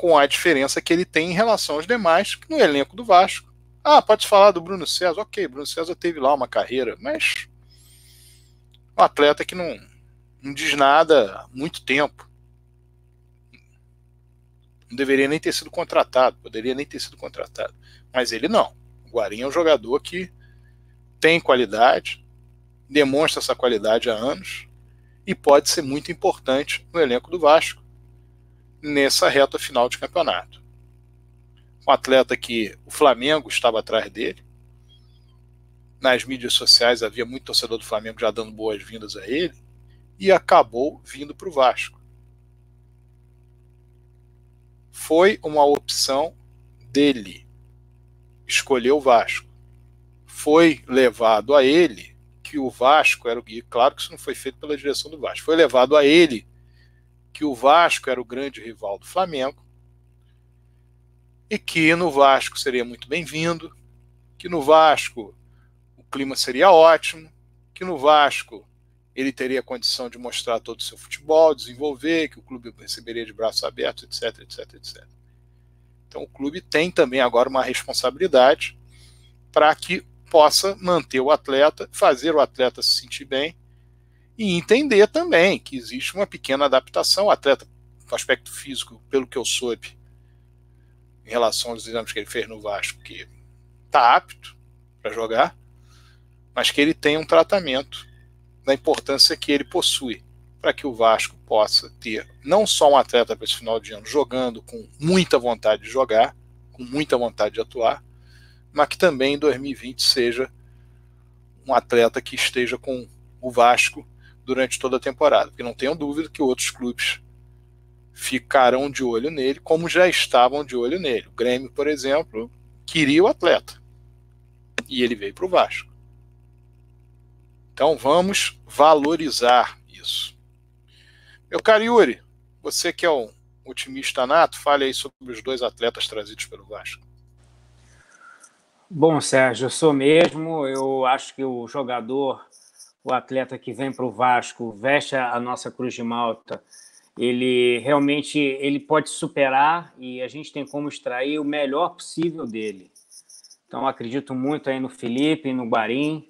com a diferença que ele tem em relação aos demais no elenco do Vasco. Ah, pode falar do Bruno César. Ok, Bruno César teve lá uma carreira, mas um atleta que não, não diz nada há muito tempo. Não deveria nem ter sido contratado, poderia nem ter sido contratado. Mas ele não. O Guarim é um jogador que tem qualidade, demonstra essa qualidade há anos e pode ser muito importante no elenco do Vasco nessa reta final de campeonato. Um atleta que o Flamengo estava atrás dele. Nas mídias sociais havia muito torcedor do Flamengo já dando boas-vindas a ele e acabou vindo para o Vasco. Foi uma opção dele escolher o Vasco. Foi levado a ele que o Vasco era o guia. Claro que isso não foi feito pela direção do Vasco. Foi levado a ele que o Vasco era o grande rival do Flamengo e que no Vasco seria muito bem-vindo, que no Vasco o clima seria ótimo, que no Vasco ele teria condição de mostrar todo o seu futebol, desenvolver, que o clube receberia de braços abertos, etc, etc, etc. Então o clube tem também agora uma responsabilidade para que possa manter o atleta, fazer o atleta se sentir bem e entender também que existe uma pequena adaptação. O atleta, o aspecto físico, pelo que eu soube, em relação aos exames que ele fez no Vasco, que está apto para jogar, mas que ele tem um tratamento da importância que ele possui para que o Vasco possa ter não só um atleta para esse final de ano jogando com muita vontade de jogar, com muita vontade de atuar, mas que também em 2020 seja um atleta que esteja com o Vasco durante toda a temporada, porque não tenham dúvida que outros clubes ficarão de olho nele, como já estavam de olho nele. O Grêmio, por exemplo, queria o atleta e ele veio para o Vasco. Então vamos valorizar isso. Meu caro Yuri, você que é um otimista nato, fale aí sobre os dois atletas trazidos pelo Vasco. Bom, Sérgio, eu sou mesmo. Eu acho que o jogador, o atleta que vem para o Vasco, veste a nossa Cruz de Malta, ele realmente ele pode superar e a gente tem como extrair o melhor possível dele. Então, acredito muito aí no Felipe, no Barim,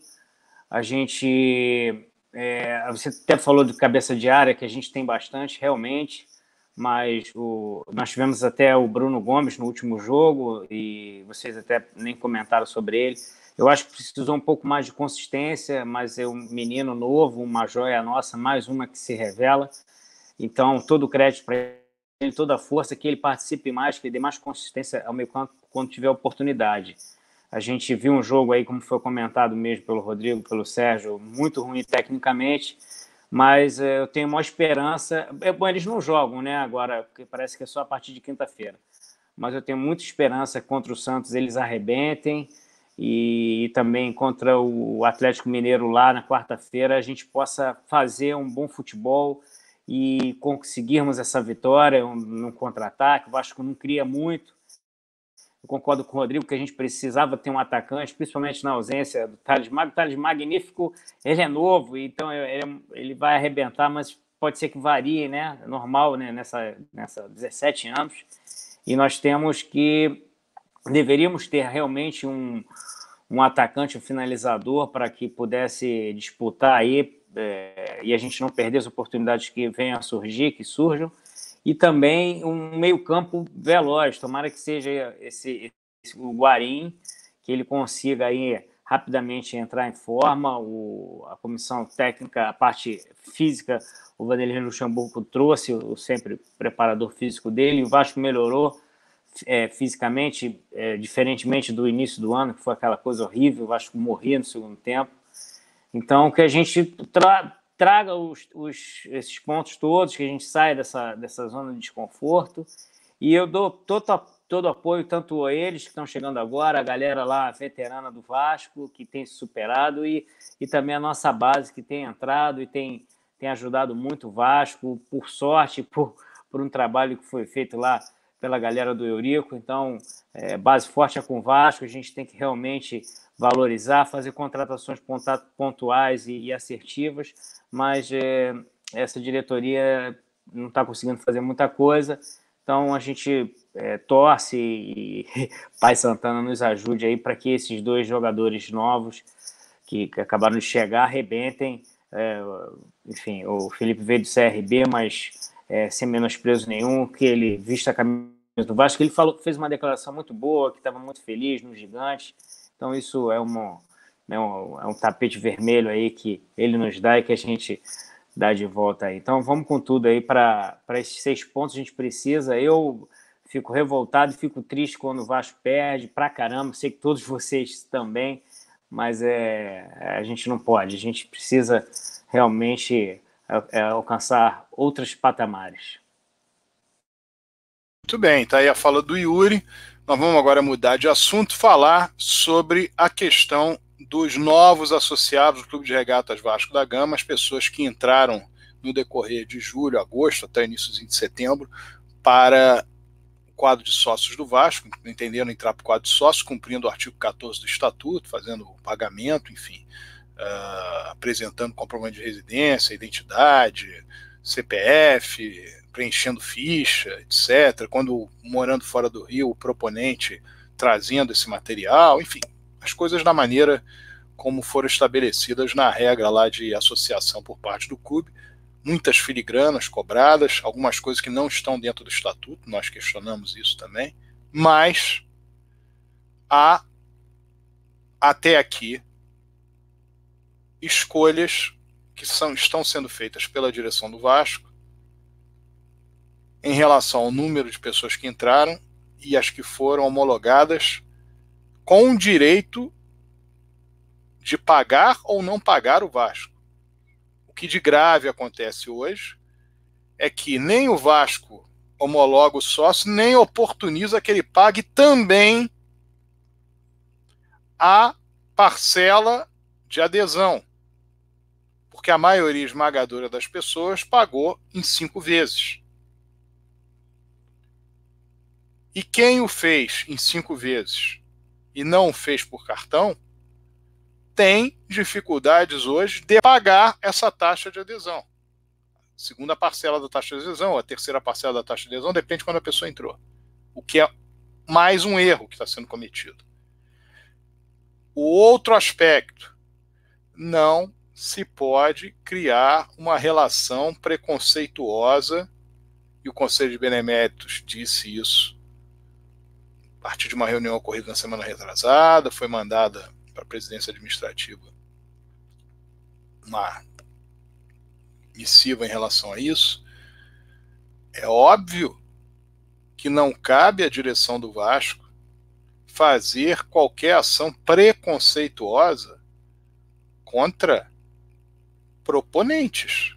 a gente. É, você até falou de cabeça de área, que a gente tem bastante, realmente, mas o, nós tivemos até o Bruno Gomes no último jogo, e vocês até nem comentaram sobre ele. Eu acho que precisou um pouco mais de consistência, mas é um menino novo, uma joia nossa, mais uma que se revela. Então, todo o crédito para ele, toda a força, que ele participe mais, que ele dê mais consistência ao meio campo quando tiver oportunidade. A gente viu um jogo aí, como foi comentado mesmo pelo Rodrigo, pelo Sérgio, muito ruim tecnicamente, mas é, eu tenho uma esperança. É bom, eles não jogam, né? Agora, porque parece que é só a partir de quinta-feira. Mas eu tenho muita esperança contra o Santos eles arrebentem e, também contra o Atlético Mineiro lá na quarta-feira a gente possa fazer um bom futebol e conseguirmos essa vitória um, no contra-ataque. O Vasco não cria muito, eu concordo com o Rodrigo que a gente precisava ter um atacante, principalmente na ausência do Thales Magno. O Thales Magnífico, ele é novo, então ele, ele vai arrebentar, mas pode ser que varie, né? Normal, né? Nessa, nessa 17 anos. E nós temos que deveríamos ter realmente um, um atacante, um finalizador para que pudesse disputar aí é, e a gente não perder as oportunidades que venham a surgir, que surjam e também um meio-campo veloz. Tomara que seja esse, esse, o Guarim, que ele consiga aí rapidamente entrar em forma. O, a comissão técnica, a parte física, o Vanderlei Luxemburgo trouxe o, sempre preparador físico dele. O Vasco melhorou é, fisicamente, é, diferentemente do início do ano, que foi aquela coisa horrível. O Vasco morria no segundo tempo. Então, que a gente tra traga os, os, esses pontos todos, que a gente saia dessa, dessa zona de desconforto. E eu dou todo, todo apoio, tanto a eles que estão chegando agora, a galera lá veterana do Vasco, que tem se superado, e, e também a nossa base, que tem entrado e tem, tem ajudado muito o Vasco, por sorte, por, por um trabalho que foi feito lá pela galera do Eurico. Então, é, base forte é com o Vasco. A gente tem que realmente valorizar, fazer contratações pontuais e, e assertivas, mas é, essa diretoria não está conseguindo fazer muita coisa. Então a gente é, torce e Pai Santana nos ajude aí para que esses dois jogadores novos que, que acabaram de chegar arrebentem. É, enfim, o Felipe veio do CRB, mas é, sem menosprezo nenhum, que ele vista a camisa do Vasco. Ele falou, fez uma declaração muito boa, que estava muito feliz no gigante. Então isso é, uma, é, um, é um tapete vermelho aí que ele nos dá e que a gente dá de volta aí. Então vamos com tudo aí para esses seis pontos a gente precisa. Eu fico revoltado, fico triste quando o Vasco perde pra caramba. Sei que todos vocês também, mas é, a gente não pode. A gente precisa realmente é, é, alcançar outros patamares. Muito bem, tá aí a fala do Yuri. Nós vamos agora mudar de assunto, falar sobre a questão dos novos associados do Clube de Regatas Vasco da Gama, as pessoas que entraram no decorrer de julho, agosto, até início de setembro, para o quadro de sócios do Vasco, entenderam entrar para o quadro de sócios, cumprindo o artigo 14 do Estatuto, fazendo o pagamento, enfim, uh, apresentando comprovante de residência, identidade, CPF, preenchendo ficha, etc. Quando morando fora do Rio, o proponente trazendo esse material, enfim, as coisas da maneira como foram estabelecidas na regra lá de associação por parte do clube. Muitas filigranas cobradas, algumas coisas que não estão dentro do estatuto, nós questionamos isso também, mas há até aqui escolhas que são, estão sendo feitas pela direção do Vasco em relação ao número de pessoas que entraram e as que foram homologadas com direito de pagar ou não pagar o Vasco. O que de grave acontece hoje é que nem o Vasco homologa o sócio, nem oportuniza que ele pague também a parcela de adesão. Porque a maioria esmagadora das pessoas pagou em cinco vezes. E quem o fez em cinco vezes e não o fez por cartão, tem dificuldades hoje de pagar essa taxa de adesão. Segunda parcela da taxa de adesão, a terceira parcela da taxa de adesão, depende de quando a pessoa entrou. O que é mais um erro que está sendo cometido. O outro aspecto, não se pode criar uma relação preconceituosa, e o Conselho de Beneméritos disse isso a partir de uma reunião ocorrida na semana retrasada, foi mandada para a presidência administrativa uma missiva em relação a isso. É óbvio que não cabe à direção do Vasco fazer qualquer ação preconceituosa contra proponentes.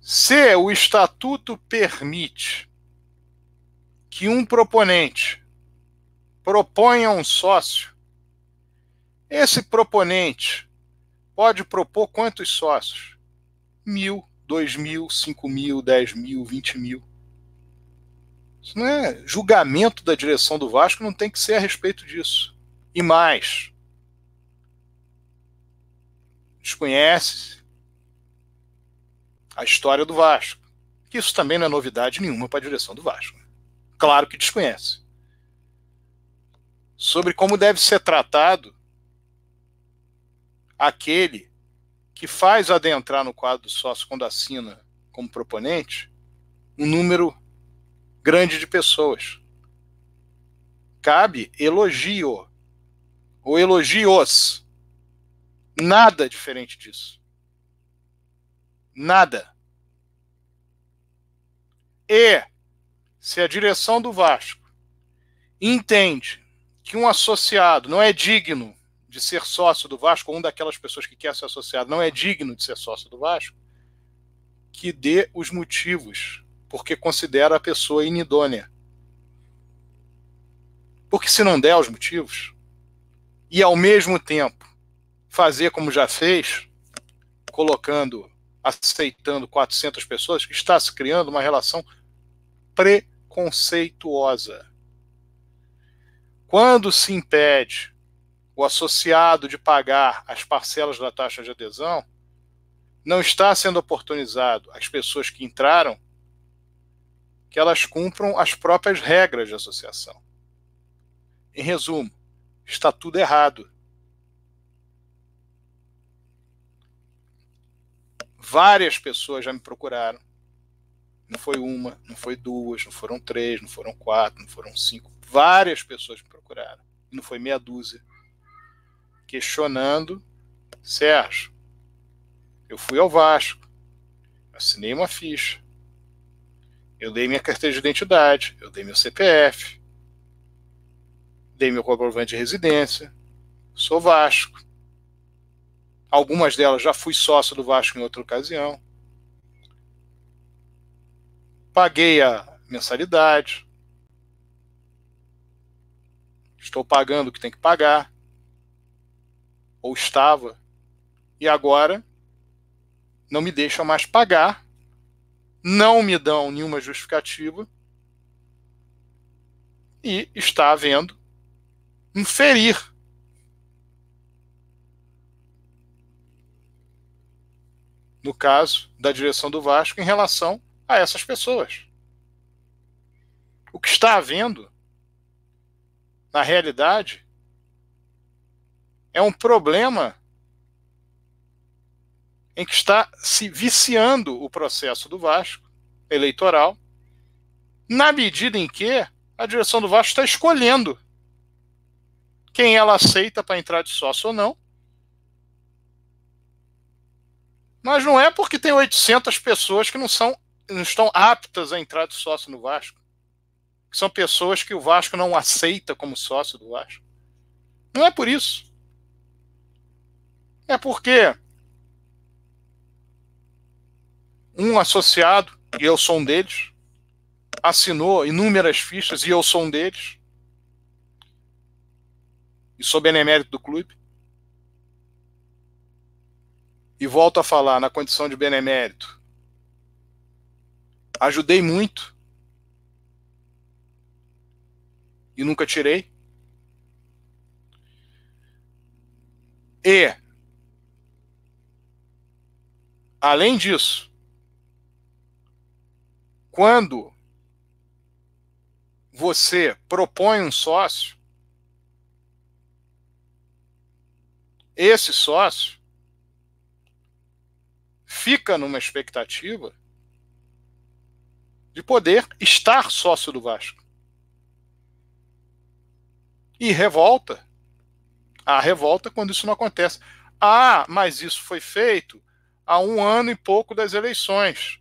Se o estatuto permite que um proponente proponha um sócio, esse proponente pode propor quantos sócios? Mil, dois mil, cinco mil, dez mil, vinte mil. Isso não é julgamento da direção do Vasco, não tem que ser a respeito disso. E mais, desconhece a história do Vasco. Isso também não é novidade nenhuma para a direção do Vasco. Claro que desconhece sobre como deve ser tratado aquele que faz adentrar no quadro do sócio quando assina como proponente um número grande de pessoas. Cabe elogio ou elogios. Nada diferente disso. Nada. E se a direção do Vasco entende que um associado não é digno de ser sócio do Vasco, ou um daquelas pessoas que quer ser associado não é digno de ser sócio do Vasco, que dê os motivos, porque considera a pessoa inidônea. Porque se não der os motivos, e ao mesmo tempo fazer como já fez, colocando, aceitando 400 pessoas, está se criando uma relação preconceituosa. Quando se impede o associado de pagar as parcelas da taxa de adesão, não está sendo oportunizado as pessoas que entraram que elas cumpram as próprias regras de associação. Em resumo, está tudo errado. Várias pessoas já me procuraram. Não foi uma, não foi duas, não foram três, não foram quatro, não foram cinco. Várias pessoas me procuraram. Não foi meia dúzia. Questionando, Sérgio, eu fui ao Vasco, assinei uma ficha, eu dei minha carteira de identidade, eu dei meu CPF, dei meu comprovante de residência, sou Vasco. Algumas delas já fui sócio do Vasco em outra ocasião. Paguei a mensalidade. Estou pagando o que tem que pagar. Ou estava. E agora não me deixam mais pagar. Não me dão nenhuma justificativa. E está havendo um ferir no caso da direção do Vasco, em relação a essas pessoas. O que está havendo, na realidade, é um problema em que está se viciando o processo do Vasco eleitoral, na medida em que a direção do Vasco está escolhendo quem ela aceita para entrar de sócio ou não, Mas não é porque tem 800 pessoas que não são não estão aptas a entrar de sócio no Vasco. São pessoas que o Vasco não aceita como sócio do Vasco. Não é por isso. É porque um associado, e eu sou um deles, assinou inúmeras fichas e eu sou um deles. E sou benemérito do clube e volto a falar na condição de benemérito, ajudei muito e nunca tirei. E, além disso, quando você propõe um sócio, esse sócio fica numa expectativa de poder estar sócio do Vasco. E revolta. Há revolta quando isso não acontece. Ah, mas isso foi feito há um ano e pouco das eleições.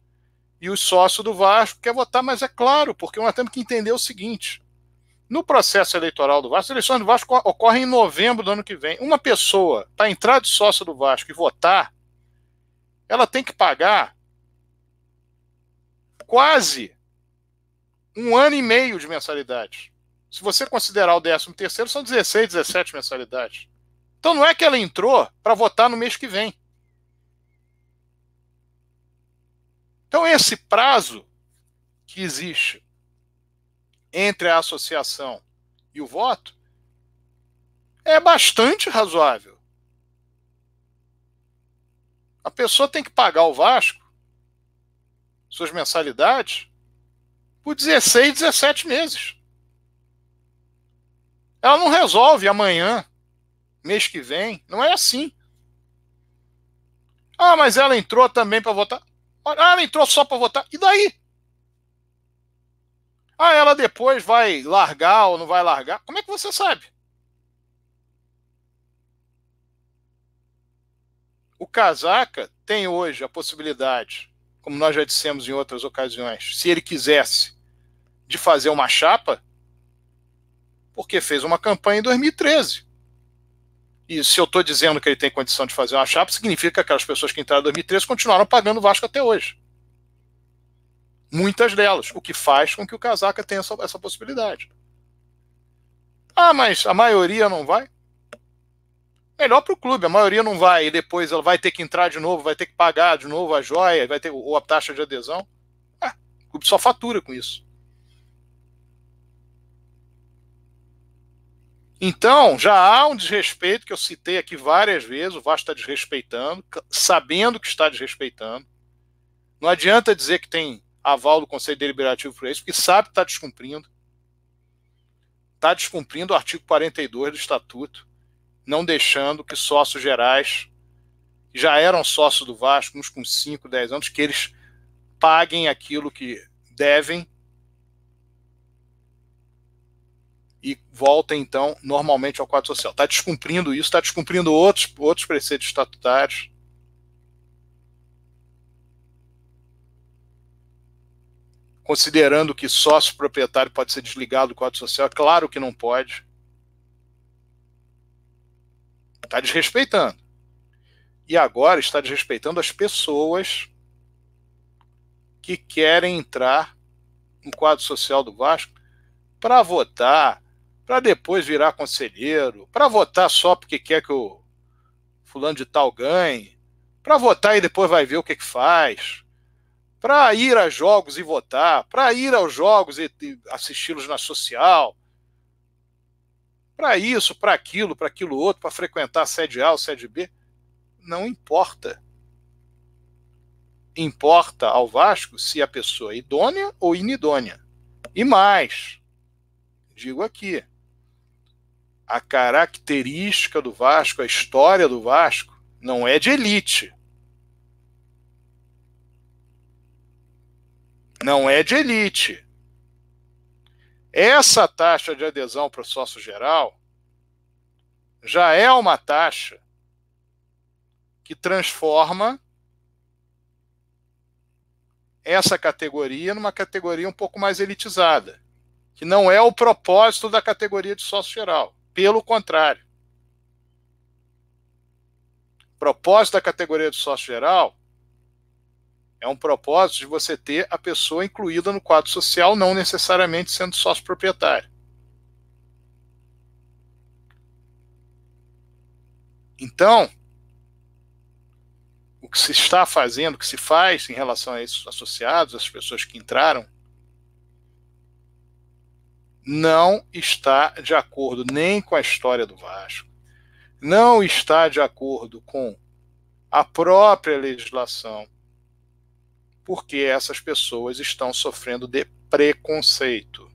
E o sócio do Vasco quer votar, mas é claro, porque nós temos que entender o seguinte: no processo eleitoral do Vasco, as eleições do Vasco ocorrem em novembro do ano que vem. Uma pessoa, para entrar de sócio do Vasco e votar, ela tem que pagar quase um ano e meio de mensalidade. Se você considerar o 13 terceiro, são 16, 17 mensalidades. Então não é que ela entrou para votar no mês que vem. Então esse prazo que existe entre a associação e o voto é bastante razoável. A pessoa tem que pagar o Vasco, suas mensalidades, por 16, 17 meses. Ela não resolve amanhã, mês que vem. Não é assim. Ah, mas ela entrou também para votar. Ah, ela entrou só para votar. E daí? Ah, ela depois vai largar ou não vai largar? Como é que você sabe? O Casaca tem hoje a possibilidade, como nós já dissemos em outras ocasiões, se ele quisesse, de fazer uma chapa, porque fez uma campanha em 2013. E se eu estou dizendo que ele tem condição de fazer uma chapa, significa que aquelas pessoas que entraram em 2013 continuaram pagando o Vasco até hoje. Muitas delas, o que faz com que o Casaca tenha essa, essa possibilidade. Ah, mas a maioria não vai? É, melhor é para o clube. A maioria não vai e depois ela vai ter que entrar de novo, vai ter que pagar de novo a joia, vai ter ou a taxa de adesão. É, o clube só fatura com isso. Então, já há um desrespeito que eu citei aqui várias vezes, o Vasco está desrespeitando, sabendo que está desrespeitando. Não adianta dizer que tem aval do Conselho Deliberativo para isso, porque sabe que está descumprindo. Está descumprindo o artigo 42 do Estatuto não deixando que sócios gerais, que já eram sócios do Vasco, uns com 5, 10 anos, que eles paguem aquilo que devem e voltem, então, normalmente ao quadro social. Está descumprindo isso, está descumprindo outros, outros preceitos estatutários. Considerando que sócio proprietário pode ser desligado do quadro social, é claro que não pode. Está desrespeitando. E agora está desrespeitando as pessoas que querem entrar no quadro social do Vasco para votar, para depois virar conselheiro, para votar só porque quer que o fulano de tal ganhe, para votar e depois vai ver o que, que faz, para ir a jogos e votar, para ir aos jogos e, assisti-los na social, para isso, para aquilo, para aquilo outro, para frequentar a sede A ou sede B, não importa importa ao Vasco se a pessoa é idônea ou inidônea. E mais, digo aqui, a característica do Vasco, a história do Vasco, não é de elite. Não é de elite. Essa taxa de adesão para o sócio geral já é uma taxa que transforma essa categoria numa categoria um pouco mais elitizada, que não é o propósito da categoria de sócio geral. Pelo contrário. O propósito da categoria de sócio geral é um propósito de você ter a pessoa incluída no quadro social, não necessariamente sendo sócio proprietário. Então, o que se está fazendo, o que se faz em relação a esses associados, as pessoas que entraram, não está de acordo nem com a história do Vasco, não está de acordo com a própria legislação, porque essas pessoas estão sofrendo de preconceito.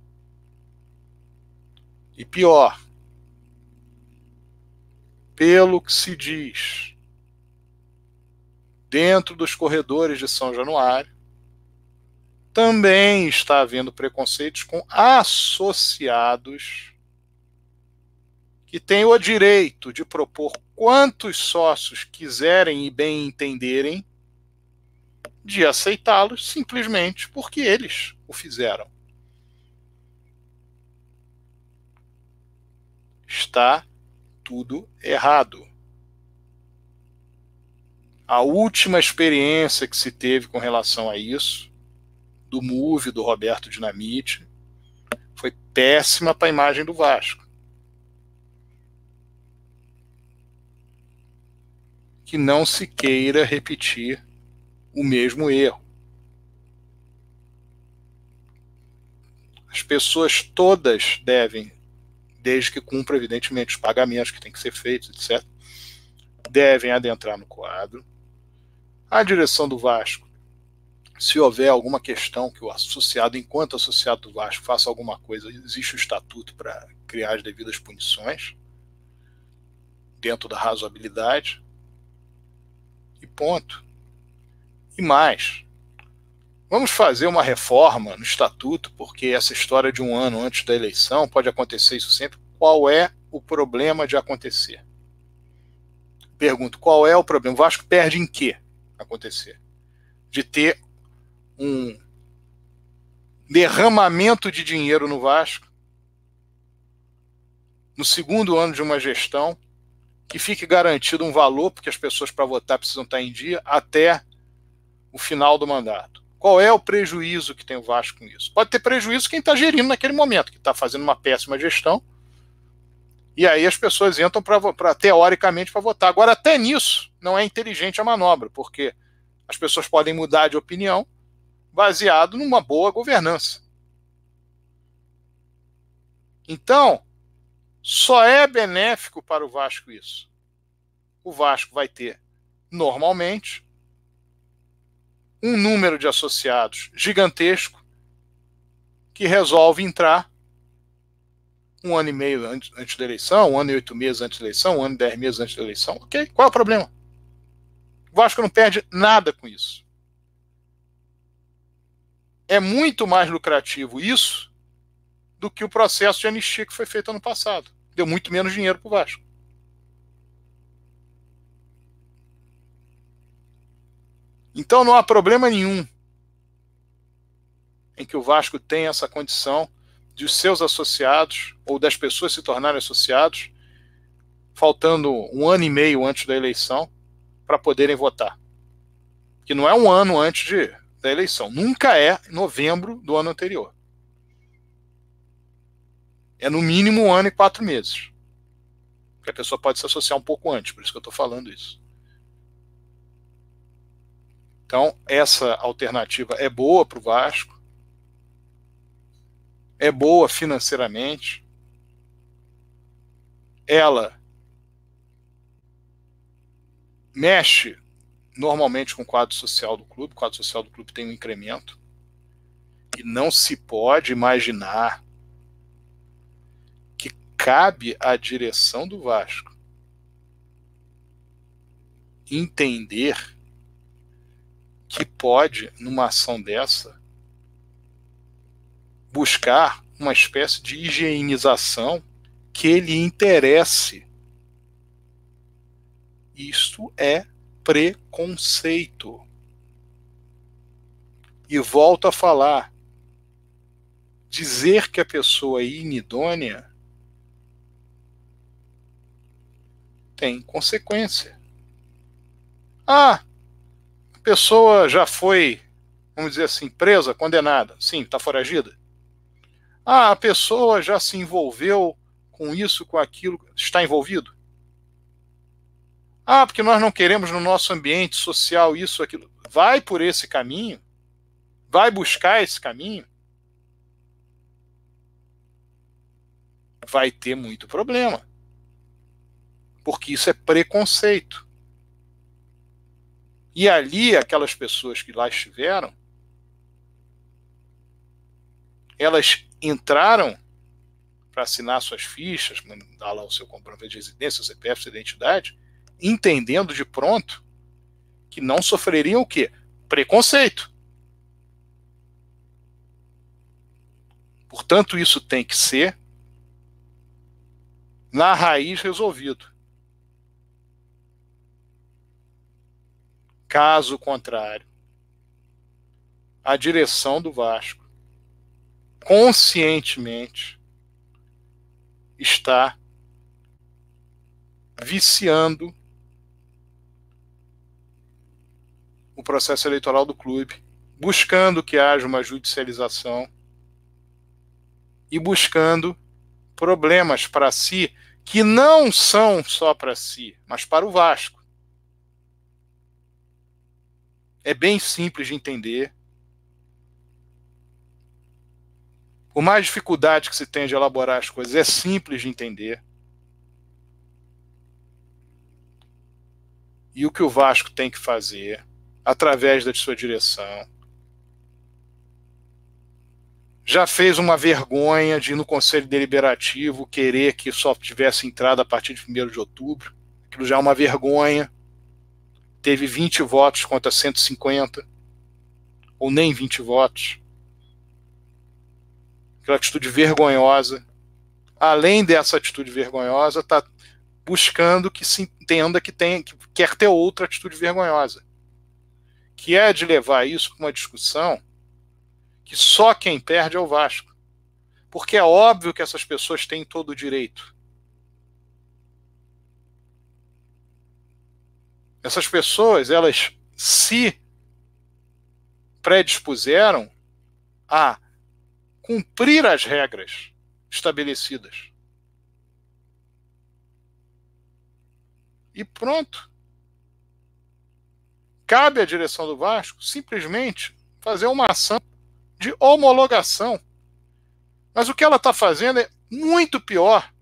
E pior, pelo que se diz, dentro dos corredores de São Januário, também está havendo preconceitos com associados que têm o direito de propor quantos sócios quiserem e bem entenderem, de aceitá-los simplesmente porque eles o fizeram. Está tudo errado. A última experiência que se teve com relação a isso, do Move, do Roberto Dinamite, foi péssima para a imagem do Vasco. Que não se queira repetir o mesmo erro. As pessoas todas devem, desde que cumpra, evidentemente, os pagamentos que têm que ser feitos, etc., devem adentrar no quadro, a direção do Vasco, se houver alguma questão que o associado, enquanto associado do Vasco, faça alguma coisa, existe o estatuto para criar as devidas punições, dentro da razoabilidade, e ponto. E mais, vamos fazer uma reforma no estatuto, porque essa história de um ano antes da eleição pode acontecer isso sempre. Qual é o problema de acontecer? Pergunto, qual é o problema? O Vasco perde em quê? acontecer. De ter um derramamento de dinheiro no Vasco no segundo ano de uma gestão que fique garantido um valor, porque as pessoas para votar precisam estar em dia, até o final do mandato. Qual é o prejuízo que tem o Vasco com isso? Pode ter prejuízo quem está gerindo naquele momento, que está fazendo uma péssima gestão, e aí as pessoas entram para teoricamente para votar. Agora, até nisso, não é inteligente a manobra, porque as pessoas podem mudar de opinião baseado numa boa governança. Então, Só é benéfico para o Vasco isso. O Vasco vai ter, normalmente, um número de associados gigantesco que resolve entrar um ano e meio antes, antes da eleição, um ano e oito meses antes da eleição, um ano e dez meses antes da eleição. Ok, qual é o problema? O Vasco não perde nada com isso. É muito mais lucrativo isso do que o processo de anistia que foi feito ano passado. Deu muito menos dinheiro para o Vasco. Então não há problema nenhum em que o Vasco tenha essa condição de os seus associados ou das pessoas se tornarem associados, faltando um ano e meio antes da eleição, para poderem votar. Que não é um ano antes de, da eleição. Nunca é novembro do ano anterior. É no mínimo um ano e quatro meses. A pessoa pode se associar um pouco antes, por isso que eu estou falando isso. Então, essa alternativa é boa para o Vasco. É boa financeiramente, ela mexe normalmente com o quadro social do clube, o quadro social do clube tem um incremento, e não se pode imaginar que cabe à direção do Vasco entender que pode, numa ação dessa, buscar uma espécie de higienização que lhe interesse. Isto é preconceito. E volto a falar: dizer que a pessoa é inidônea tem consequência. Ah, pessoa já foi, vamos dizer assim, presa, condenada. Sim, está foragida. Ah, a pessoa já se envolveu com isso, com aquilo, está envolvido? Ah, porque nós não queremos no nosso ambiente social isso, aquilo. Vai por esse caminho, vai buscar esse caminho, vai ter muito problema. Porque isso é preconceito. E ali, aquelas pessoas que lá estiveram, elas entraram para assinar suas fichas, mandar lá o seu comprovante de residência, o CPF, sua identidade, entendendo de pronto que não sofreriam o quê? Preconceito. Portanto, isso tem que ser na raiz resolvido. Caso contrário, a direção do Vasco conscientemente está viciando o processo eleitoral do clube, buscando que haja uma judicialização e buscando problemas para si que não são só para si, mas para o Vasco. É bem simples de entender. Por mais dificuldade que se tem de elaborar as coisas, é simples de entender. E o que o Vasco tem que fazer, através da sua direção, já fez uma vergonha de, no Conselho Deliberativo, querer que só tivesse entrada a partir de 1 de outubro. Aquilo já é uma vergonha. Teve 20 votos contra 150, ou nem 20 votos aquela atitude vergonhosa. Além dessa atitude vergonhosa, está buscando que se entenda que tem que quer ter outra atitude vergonhosa, que é de levar isso para uma discussão que só quem perde é o Vasco, porque é óbvio que essas pessoas têm todo o direito. Essas pessoas, elas se predispuseram a cumprir as regras estabelecidas. E pronto. Cabe à direção do Vasco simplesmente fazer uma ação de homologação. Mas o que ela está fazendo é muito pior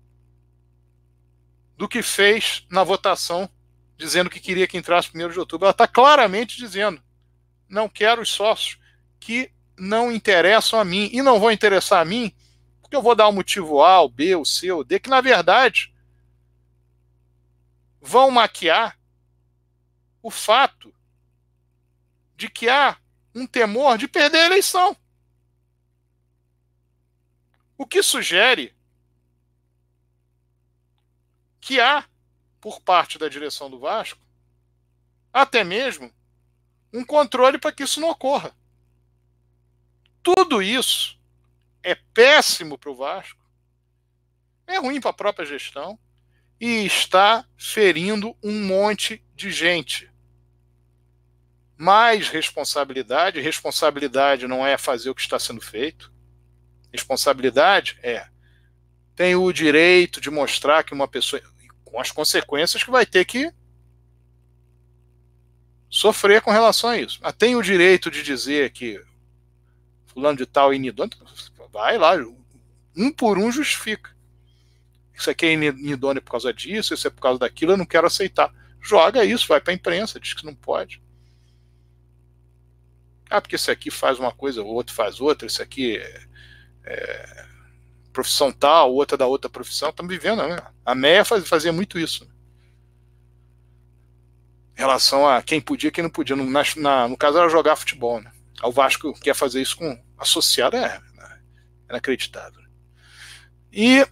do que fez na votação, dizendo que queria que entrasse 1 de outubro. Ela está claramente dizendo: não quero os sócios que não interessam a mim. E não vão interessar a mim porque eu vou dar o um motivo A, o B, o C, o D, que na verdade vão maquiar o fato de que há um temor de perder a eleição. O que sugere que há, por parte da direção do Vasco, até mesmo um controle para que isso não ocorra. Tudo isso é péssimo para o Vasco, é ruim para a própria gestão e está ferindo um monte de gente. Mais responsabilidade, responsabilidade não é fazer o que está sendo feito. Responsabilidade é tem o direito de mostrar que uma pessoa com as consequências que vai ter que sofrer com relação a isso. Mas tem o direito de dizer que fulano de tal é inidôneo, vai lá, um por um justifica. Isso aqui é inidôneo por causa disso, isso é por causa daquilo, eu não quero aceitar. Joga isso, vai para a imprensa, diz que não pode. Ah, porque esse aqui faz uma coisa, o outro faz outra, esse aqui é, é profissão tal, outra da outra profissão. Estamos vivendo, né? A MEA fazia muito isso. Em relação a quem podia quem não podia. No, na, no caso, era jogar futebol. Né? O Vasco quer fazer isso com associado, é, é inacreditável. E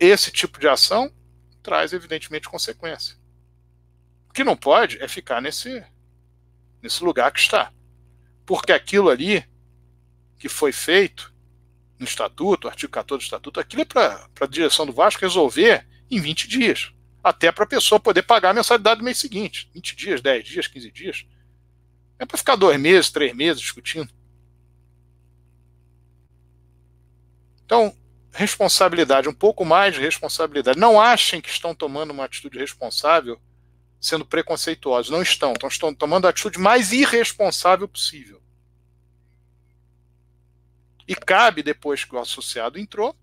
esse tipo de ação traz, evidentemente, consequência. O que não pode é ficar nesse, nesse lugar que está. Porque aquilo ali que foi feito no estatuto, artigo 14 do estatuto, aquilo é para a direção do Vasco resolver em 20 dias. Até para a pessoa poder pagar a mensalidade do mês seguinte. 20 dias, 10 dias, 15 dias. É para ficar dois meses, três meses discutindo. Então, responsabilidade, um pouco mais de responsabilidade. Não achem que estão tomando uma atitude responsável sendo preconceituosos. Não estão. Então, estão tomando a atitude mais irresponsável possível. E cabe, depois que o associado entrou,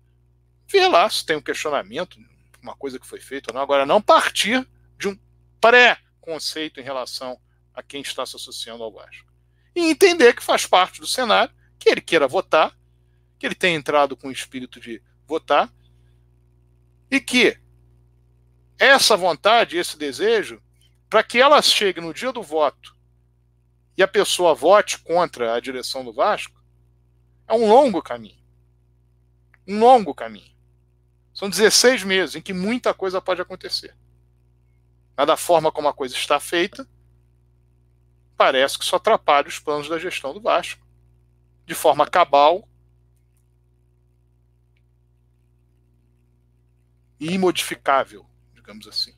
ver lá se tem um questionamento, uma coisa que foi feita ou não. Agora, não partir de um pré-conceito em relação a quem está se associando ao Vasco. E entender que faz parte do cenário, que ele queira votar, que ele tenha entrado com o espírito de votar, e que essa vontade, esse desejo, para que ela chegue no dia do voto e a pessoa vote contra a direção do Vasco, é um longo caminho. Um longo caminho. São 16 meses em que muita coisa pode acontecer. Mas da forma como a coisa está feita, parece que só atrapalha os planos da gestão do Vasco. De forma cabal e imodificável, digamos assim.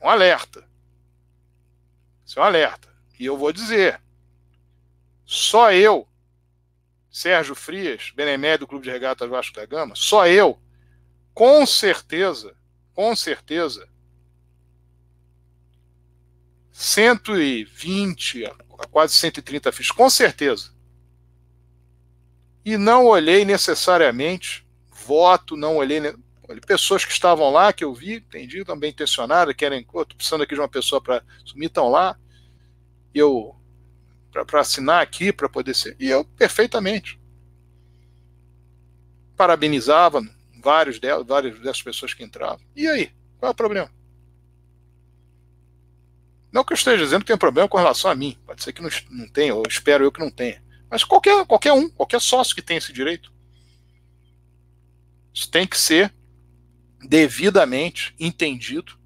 Um alerta. Isso é um alerta. E eu vou dizer: só eu, Sérgio Frias, Benemé do Clube de Regatas Vasco da Gama, só eu, com certeza, com certeza, 120 a quase 130 fichas, com certeza. E não olhei necessariamente voto, não olhei pessoas que estavam lá, que eu vi, entendi, também intencionadas, querem, estou precisando aqui de uma pessoa para sumir, estão lá. Eu para assinar aqui, para poder ser. E eu, perfeitamente. Parabenizava vários delas, várias dessas pessoas que entravam. E aí? Qual é o problema? Não que eu esteja dizendo que tem problema com relação a mim. Pode ser que não, não tenha, ou espero eu que não tenha. Mas qualquer, qualquer um, qualquer sócio que tenha esse direito. Isso tem que ser devidamente entendido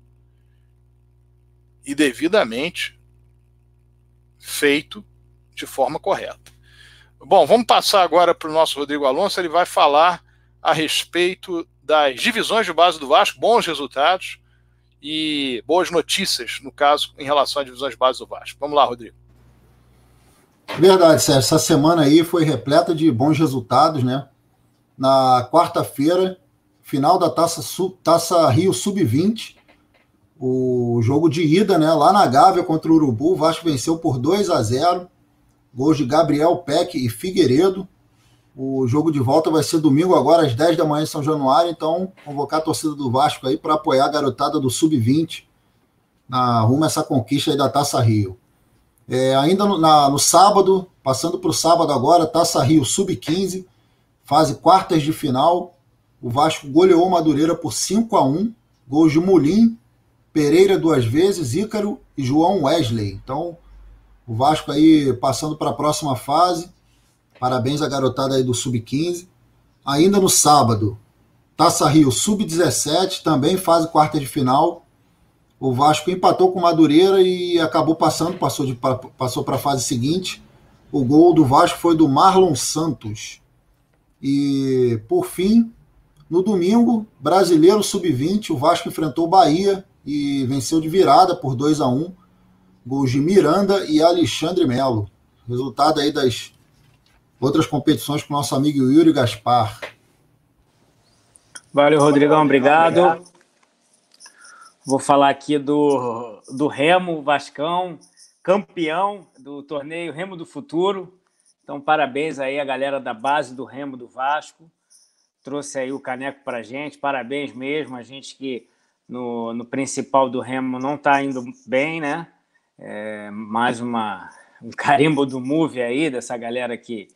e devidamente feito de forma correta. Bom, vamos passar agora para o nosso Rodrigo Alonso. Ele vai falar a respeito das divisões de base do Vasco, bons resultados e boas notícias, no caso, em relação às divisões de base do Vasco. Vamos lá, Rodrigo. Verdade, Sérgio. Essa semana aí foi repleta de bons resultados, né? Na quarta-feira, final da Taça, Taça Rio Sub-20, o jogo de ida, né? Lá na Gávea contra o Urubu, o Vasco venceu por 2 a 0 Gols de Gabriel Peck e Figueiredo. O jogo de volta vai ser domingo agora às 10 da manhã em São Januário, então convocar a torcida do Vasco aí para apoiar a garotada do Sub-20 na rumo a essa conquista da Taça Rio. É, ainda no, na, no sábado, passando para o sábado agora, Taça Rio Sub-15, fase quartas de final. O Vasco goleou Madureira por 5 a 1 gols de Mulim, Pereira duas vezes, Ícaro e João Wesley. Então, o Vasco aí passando para a próxima fase. Parabéns à garotada aí do Sub-15. Ainda no sábado, Taça Rio Sub-17, também fase quarta de final. O Vasco empatou com Madureira e acabou passando, passou, de, passou para a fase seguinte. O gol do Vasco foi do Marlon Santos. E, por fim, no domingo, Brasileiro Sub-20, o Vasco enfrentou o Bahia e venceu de virada por 2 a 1 Gols de Miranda e Alexandre Melo. Resultado aí das outras competições com o nosso amigo Yuri Gaspar. Valeu, Rodrigão, obrigado. Vou falar aqui do, do Remo Vascão, campeão do torneio Remo do Futuro. Então, parabéns aí a galera da base do Remo do Vasco. Trouxe aí o caneco para gente. Parabéns mesmo. A gente que no, no principal do Remo não está indo bem, né? É, mais uma, um carimbo do Move aí, dessa galera que,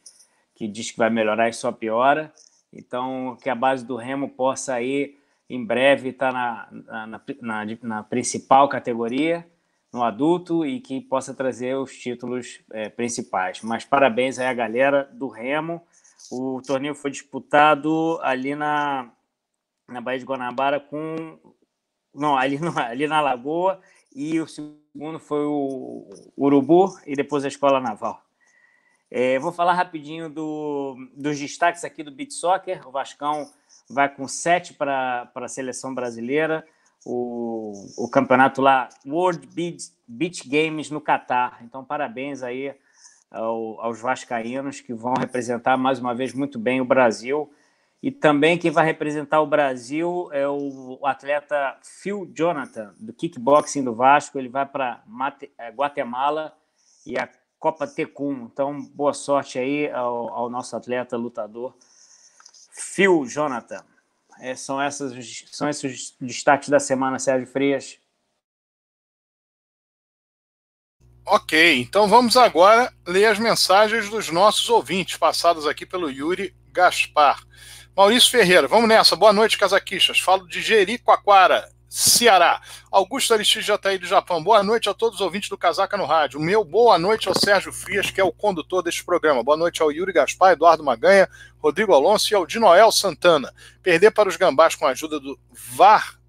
que diz que vai melhorar e só piora. Então, que a base do Remo possa aí, em breve, estar tá na, na, na, na, principal categoria, no adulto, e que possa trazer os títulos é, principais. Mas parabéns aí à galera do Remo. O torneio foi disputado ali na, na Baía de Guanabara com. Não, ali, no, ali na Lagoa, e o segundo foi o Urubu e depois a Escola Naval. É, vou falar rapidinho do, dos destaques aqui do Beat Soccer. O Vascão vai com sete para a seleção brasileira. O, o campeonato lá, World Beach, Beach Games no Catar. Então, parabéns aí ao, aos vascaínos que vão representar mais uma vez muito bem o Brasil. E também quem vai representar o Brasil é o, atleta Phil Jonathan, do kickboxing do Vasco. Ele vai para é, Guatemala e a Copa Tecum. Então, boa sorte aí ao, ao nosso atleta lutador Phil Jonathan. É, são, essas, são esses destaques da semana, Sérgio Frias. Ok, então vamos agora ler as mensagens dos nossos ouvintes, passadas aqui pelo Yuri Gaspar. Maurício Ferreira, vamos nessa. Boa noite, casaquistas. Falo de Jericoacoara, Ceará. Augusto Aristide Jataí do Japão. Boa noite a todos os ouvintes do Casaca no Rádio. Meu boa noite ao Sérgio Frias, que é o condutor deste programa. Boa noite ao Yuri Gaspar, Eduardo Maganha, Rodrigo Alonso e ao Dinoel Santana. Perder para os gambás com a ajuda do VAR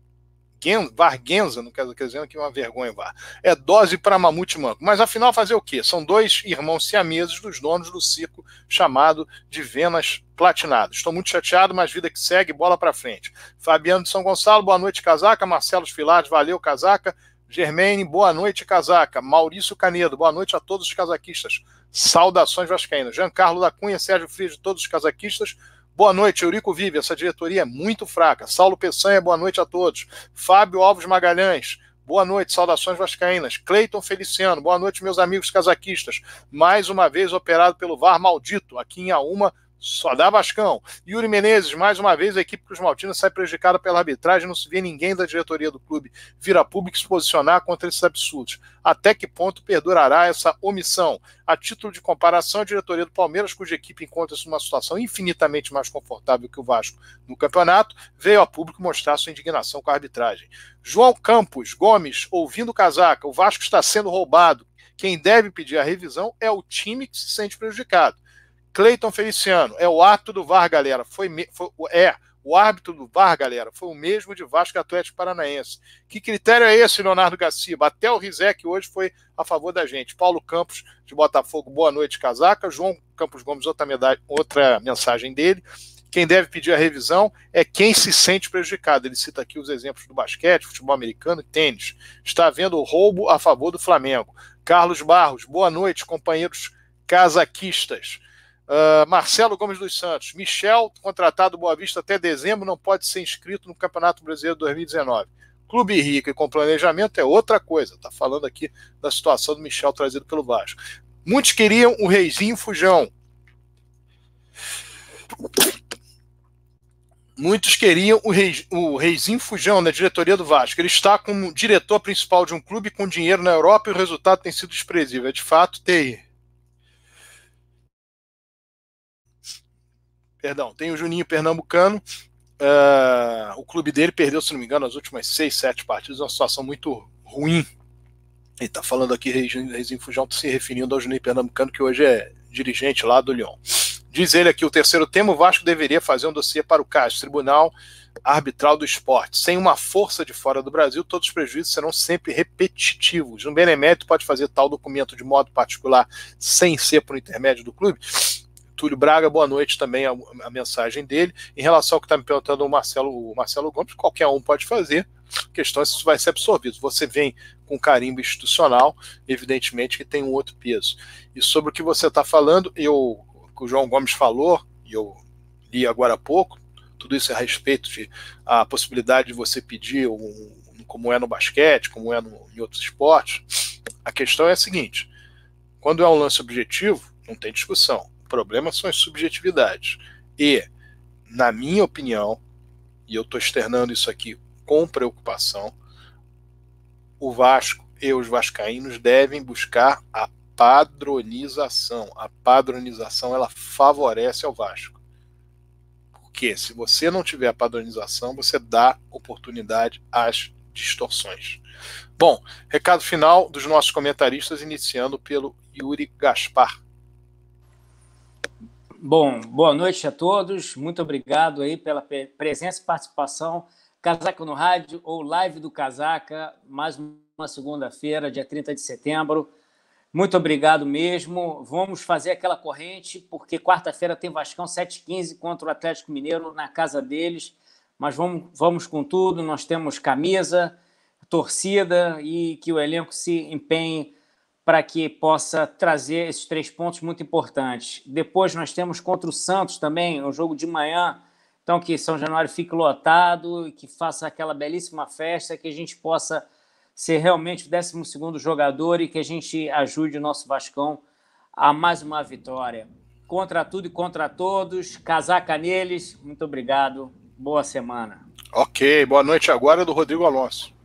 Varguenza, não quero dizer que é uma vergonha, VAR. É dose para mamute manco. Mas afinal, fazer o quê? São dois irmãos siameses dos donos do circo chamado de Venas Platinado. Estou muito chateado, mas vida que segue, bola para frente. Fabiano de São Gonçalo, boa noite, casaca. Marcelo Filares, valeu, casaca. Germaine, boa noite, casaca. Maurício Canedo, boa noite a todos os casaquistas. Saudações vascaínas. Giancarlo da Cunha, Sérgio Frias, todos os casaquistas. Boa noite, Eurico Vive. Essa diretoria é muito fraca. Saulo Peçanha, boa noite a todos. Fábio Alves Magalhães, boa noite, saudações vascaínas. Cleiton Feliciano, boa noite, meus amigos casaquistas. Mais uma vez operado pelo VAR maldito, aqui em Auma, só dá Vascão. Yuri Menezes, mais uma vez, a equipe Cruz Maltina sai prejudicada pela arbitragem. Não se vê ninguém da diretoria do clube vir a público se posicionar contra esses absurdos. Até que ponto perdurará essa omissão? A título de comparação, a diretoria do Palmeiras, cuja equipe encontra-se numa situação infinitamente mais confortável que o Vasco no campeonato, veio a público mostrar sua indignação com a arbitragem. João Campos Gomes, ouvindo casaca, o Vasco está sendo roubado. Quem deve pedir a revisão é o time que se sente prejudicado. Cleiton Feliciano, é o árbitro do VAR, galera. Foi, foi, é, o árbitro do VAR, galera, foi o mesmo de Vasco Atlético Paranaense. Que critério é esse, Leonardo Gaciba? Até o Rizek hoje foi a favor da gente. Paulo Campos, de Botafogo, boa noite, casaca. João Campos Gomes, outra, medalha, outra mensagem dele. Quem deve pedir a revisão é quem se sente prejudicado. Ele cita aqui os exemplos do basquete, futebol americano e tênis. Está havendo roubo a favor do Flamengo. Carlos Barros, boa noite, companheiros casaquistas. Uh, Marcelo Gomes dos Santos. Michel, contratado do Boa Vista até dezembro, não pode ser inscrito no Campeonato Brasileiro 2019. Clube rico e com planejamento é outra coisa. Está falando aqui da situação do Michel trazido pelo Vasco. Muitos queriam o Reizinho Fujão. Muitos queriam o, Rei, o Reizinho Fujão na diretoria do Vasco. Ele está como diretor principal de um clube com dinheiro na Europa e o resultado tem sido desprezível. É de fato, tem. Perdão, tem o Juninho Pernambucano. Uh, o clube dele perdeu, se não me engano, as últimas seis, sete partidas. Uma situação muito ruim. Ele está falando aqui, Reizinho Fujão, se referindo ao Juninho Pernambucano, que hoje é dirigente lá do Lyon. Diz ele aqui, o terceiro tema, o Vasco deveria fazer um dossiê para o CAS, Tribunal Arbitral do Esporte. Sem uma força de fora do Brasil, todos os prejuízos serão sempre repetitivos. Um benemérito pode fazer tal documento de modo particular sem ser por intermédio do clube? Túlio Braga, boa noite também a, a mensagem dele. Em relação ao que está me perguntando o Marcelo, o Marcelo Gomes, qualquer um pode fazer. A questão é se isso vai ser absorvido. Você vem com carimbo institucional, evidentemente que tem um outro peso. E sobre o que você está falando, eu o João Gomes falou, e eu li agora há pouco, tudo isso é a respeito de a possibilidade de você pedir, um, como é no basquete, como é no, em outros esportes. A questão é a seguinte: quando é um lance objetivo, não tem discussão. Problema são as subjetividades. E, na minha opinião, e eu estou externando isso aqui com preocupação, o Vasco e os vascaínos devem buscar a padronização. A padronização ela favorece ao Vasco. Porque se você não tiver a padronização, você dá oportunidade às distorções. Bom, recado final dos nossos comentaristas, iniciando pelo Yuri Gaspar. Bom, boa noite a todos. Muito obrigado aí pela presença e participação. Casaca no Rádio ou Live do Casaca, mais uma segunda-feira, dia 30 de setembro. Muito obrigado mesmo. Vamos fazer aquela corrente, porque quarta-feira tem Vascão 7h15 contra o Atlético Mineiro na casa deles. Mas vamos, vamos com tudo. Nós temos camisa, torcida e que o elenco se empenhe para que possa trazer esses três pontos muito importantes. Depois nós temos contra o Santos também, um jogo de manhã. Então, que São Januário fique lotado e que faça aquela belíssima festa, que a gente possa ser realmente o 12 jogador e que a gente ajude o nosso Vascão a mais uma vitória. Contra tudo e contra todos, casaca neles. Muito obrigado. Boa semana. Ok, boa noite agora do Rodrigo Alonso.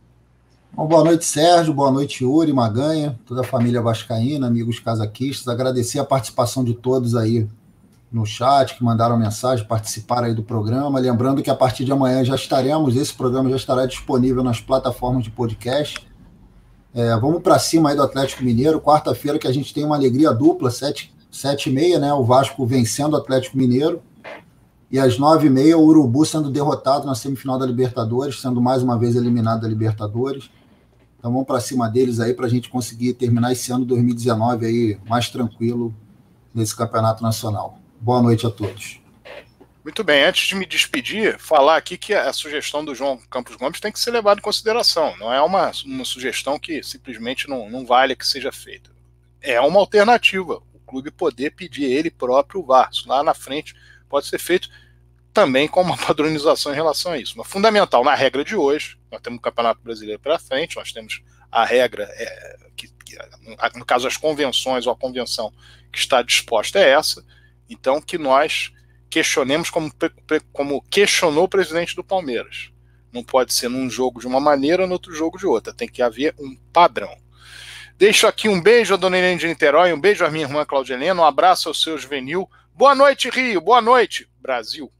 Bom, boa noite, Sérgio. Boa noite, Yuri, Maganha, toda a família vascaína, amigos casaquistas. Agradecer a participação de todos aí no chat, que mandaram mensagem, participaram aí do programa. Lembrando que a partir de amanhã já estaremos, esse programa já estará disponível nas plataformas de podcast. É, vamos para cima aí do Atlético Mineiro, quarta-feira que a gente tem uma alegria dupla, sete, sete e meia, né? O Vasco vencendo o Atlético Mineiro. E às nove e meia, o Urubu sendo derrotado na semifinal da Libertadores, sendo mais uma vez eliminado da Libertadores. Então vamos para cima deles aí para a gente conseguir terminar esse ano 2019 aí mais tranquilo nesse campeonato nacional. Boa noite a todos. Muito bem, antes de me despedir, falar aqui que a sugestão do João Campos Gomes tem que ser levada em consideração. Não é uma, uma sugestão que simplesmente não, não vale que seja feita. É uma alternativa. O clube poder pedir ele próprio o VAR. Isso lá na frente pode ser feito também com uma padronização em relação a isso. Mas fundamental, na regra de hoje, nós temos o Campeonato Brasileiro pela frente, nós temos a regra, é, que, que, no caso as convenções ou a convenção que está disposta é essa, então, que nós questionemos como, como questionou o presidente do Palmeiras. Não pode ser num jogo de uma maneira, no outro jogo de outra. Tem que haver um padrão. Deixo aqui um beijo a dona Helena de Niterói, um beijo à minha irmã Claudia Helena, um abraço ao seu juvenil. Boa noite, Rio. Boa noite, Brasil.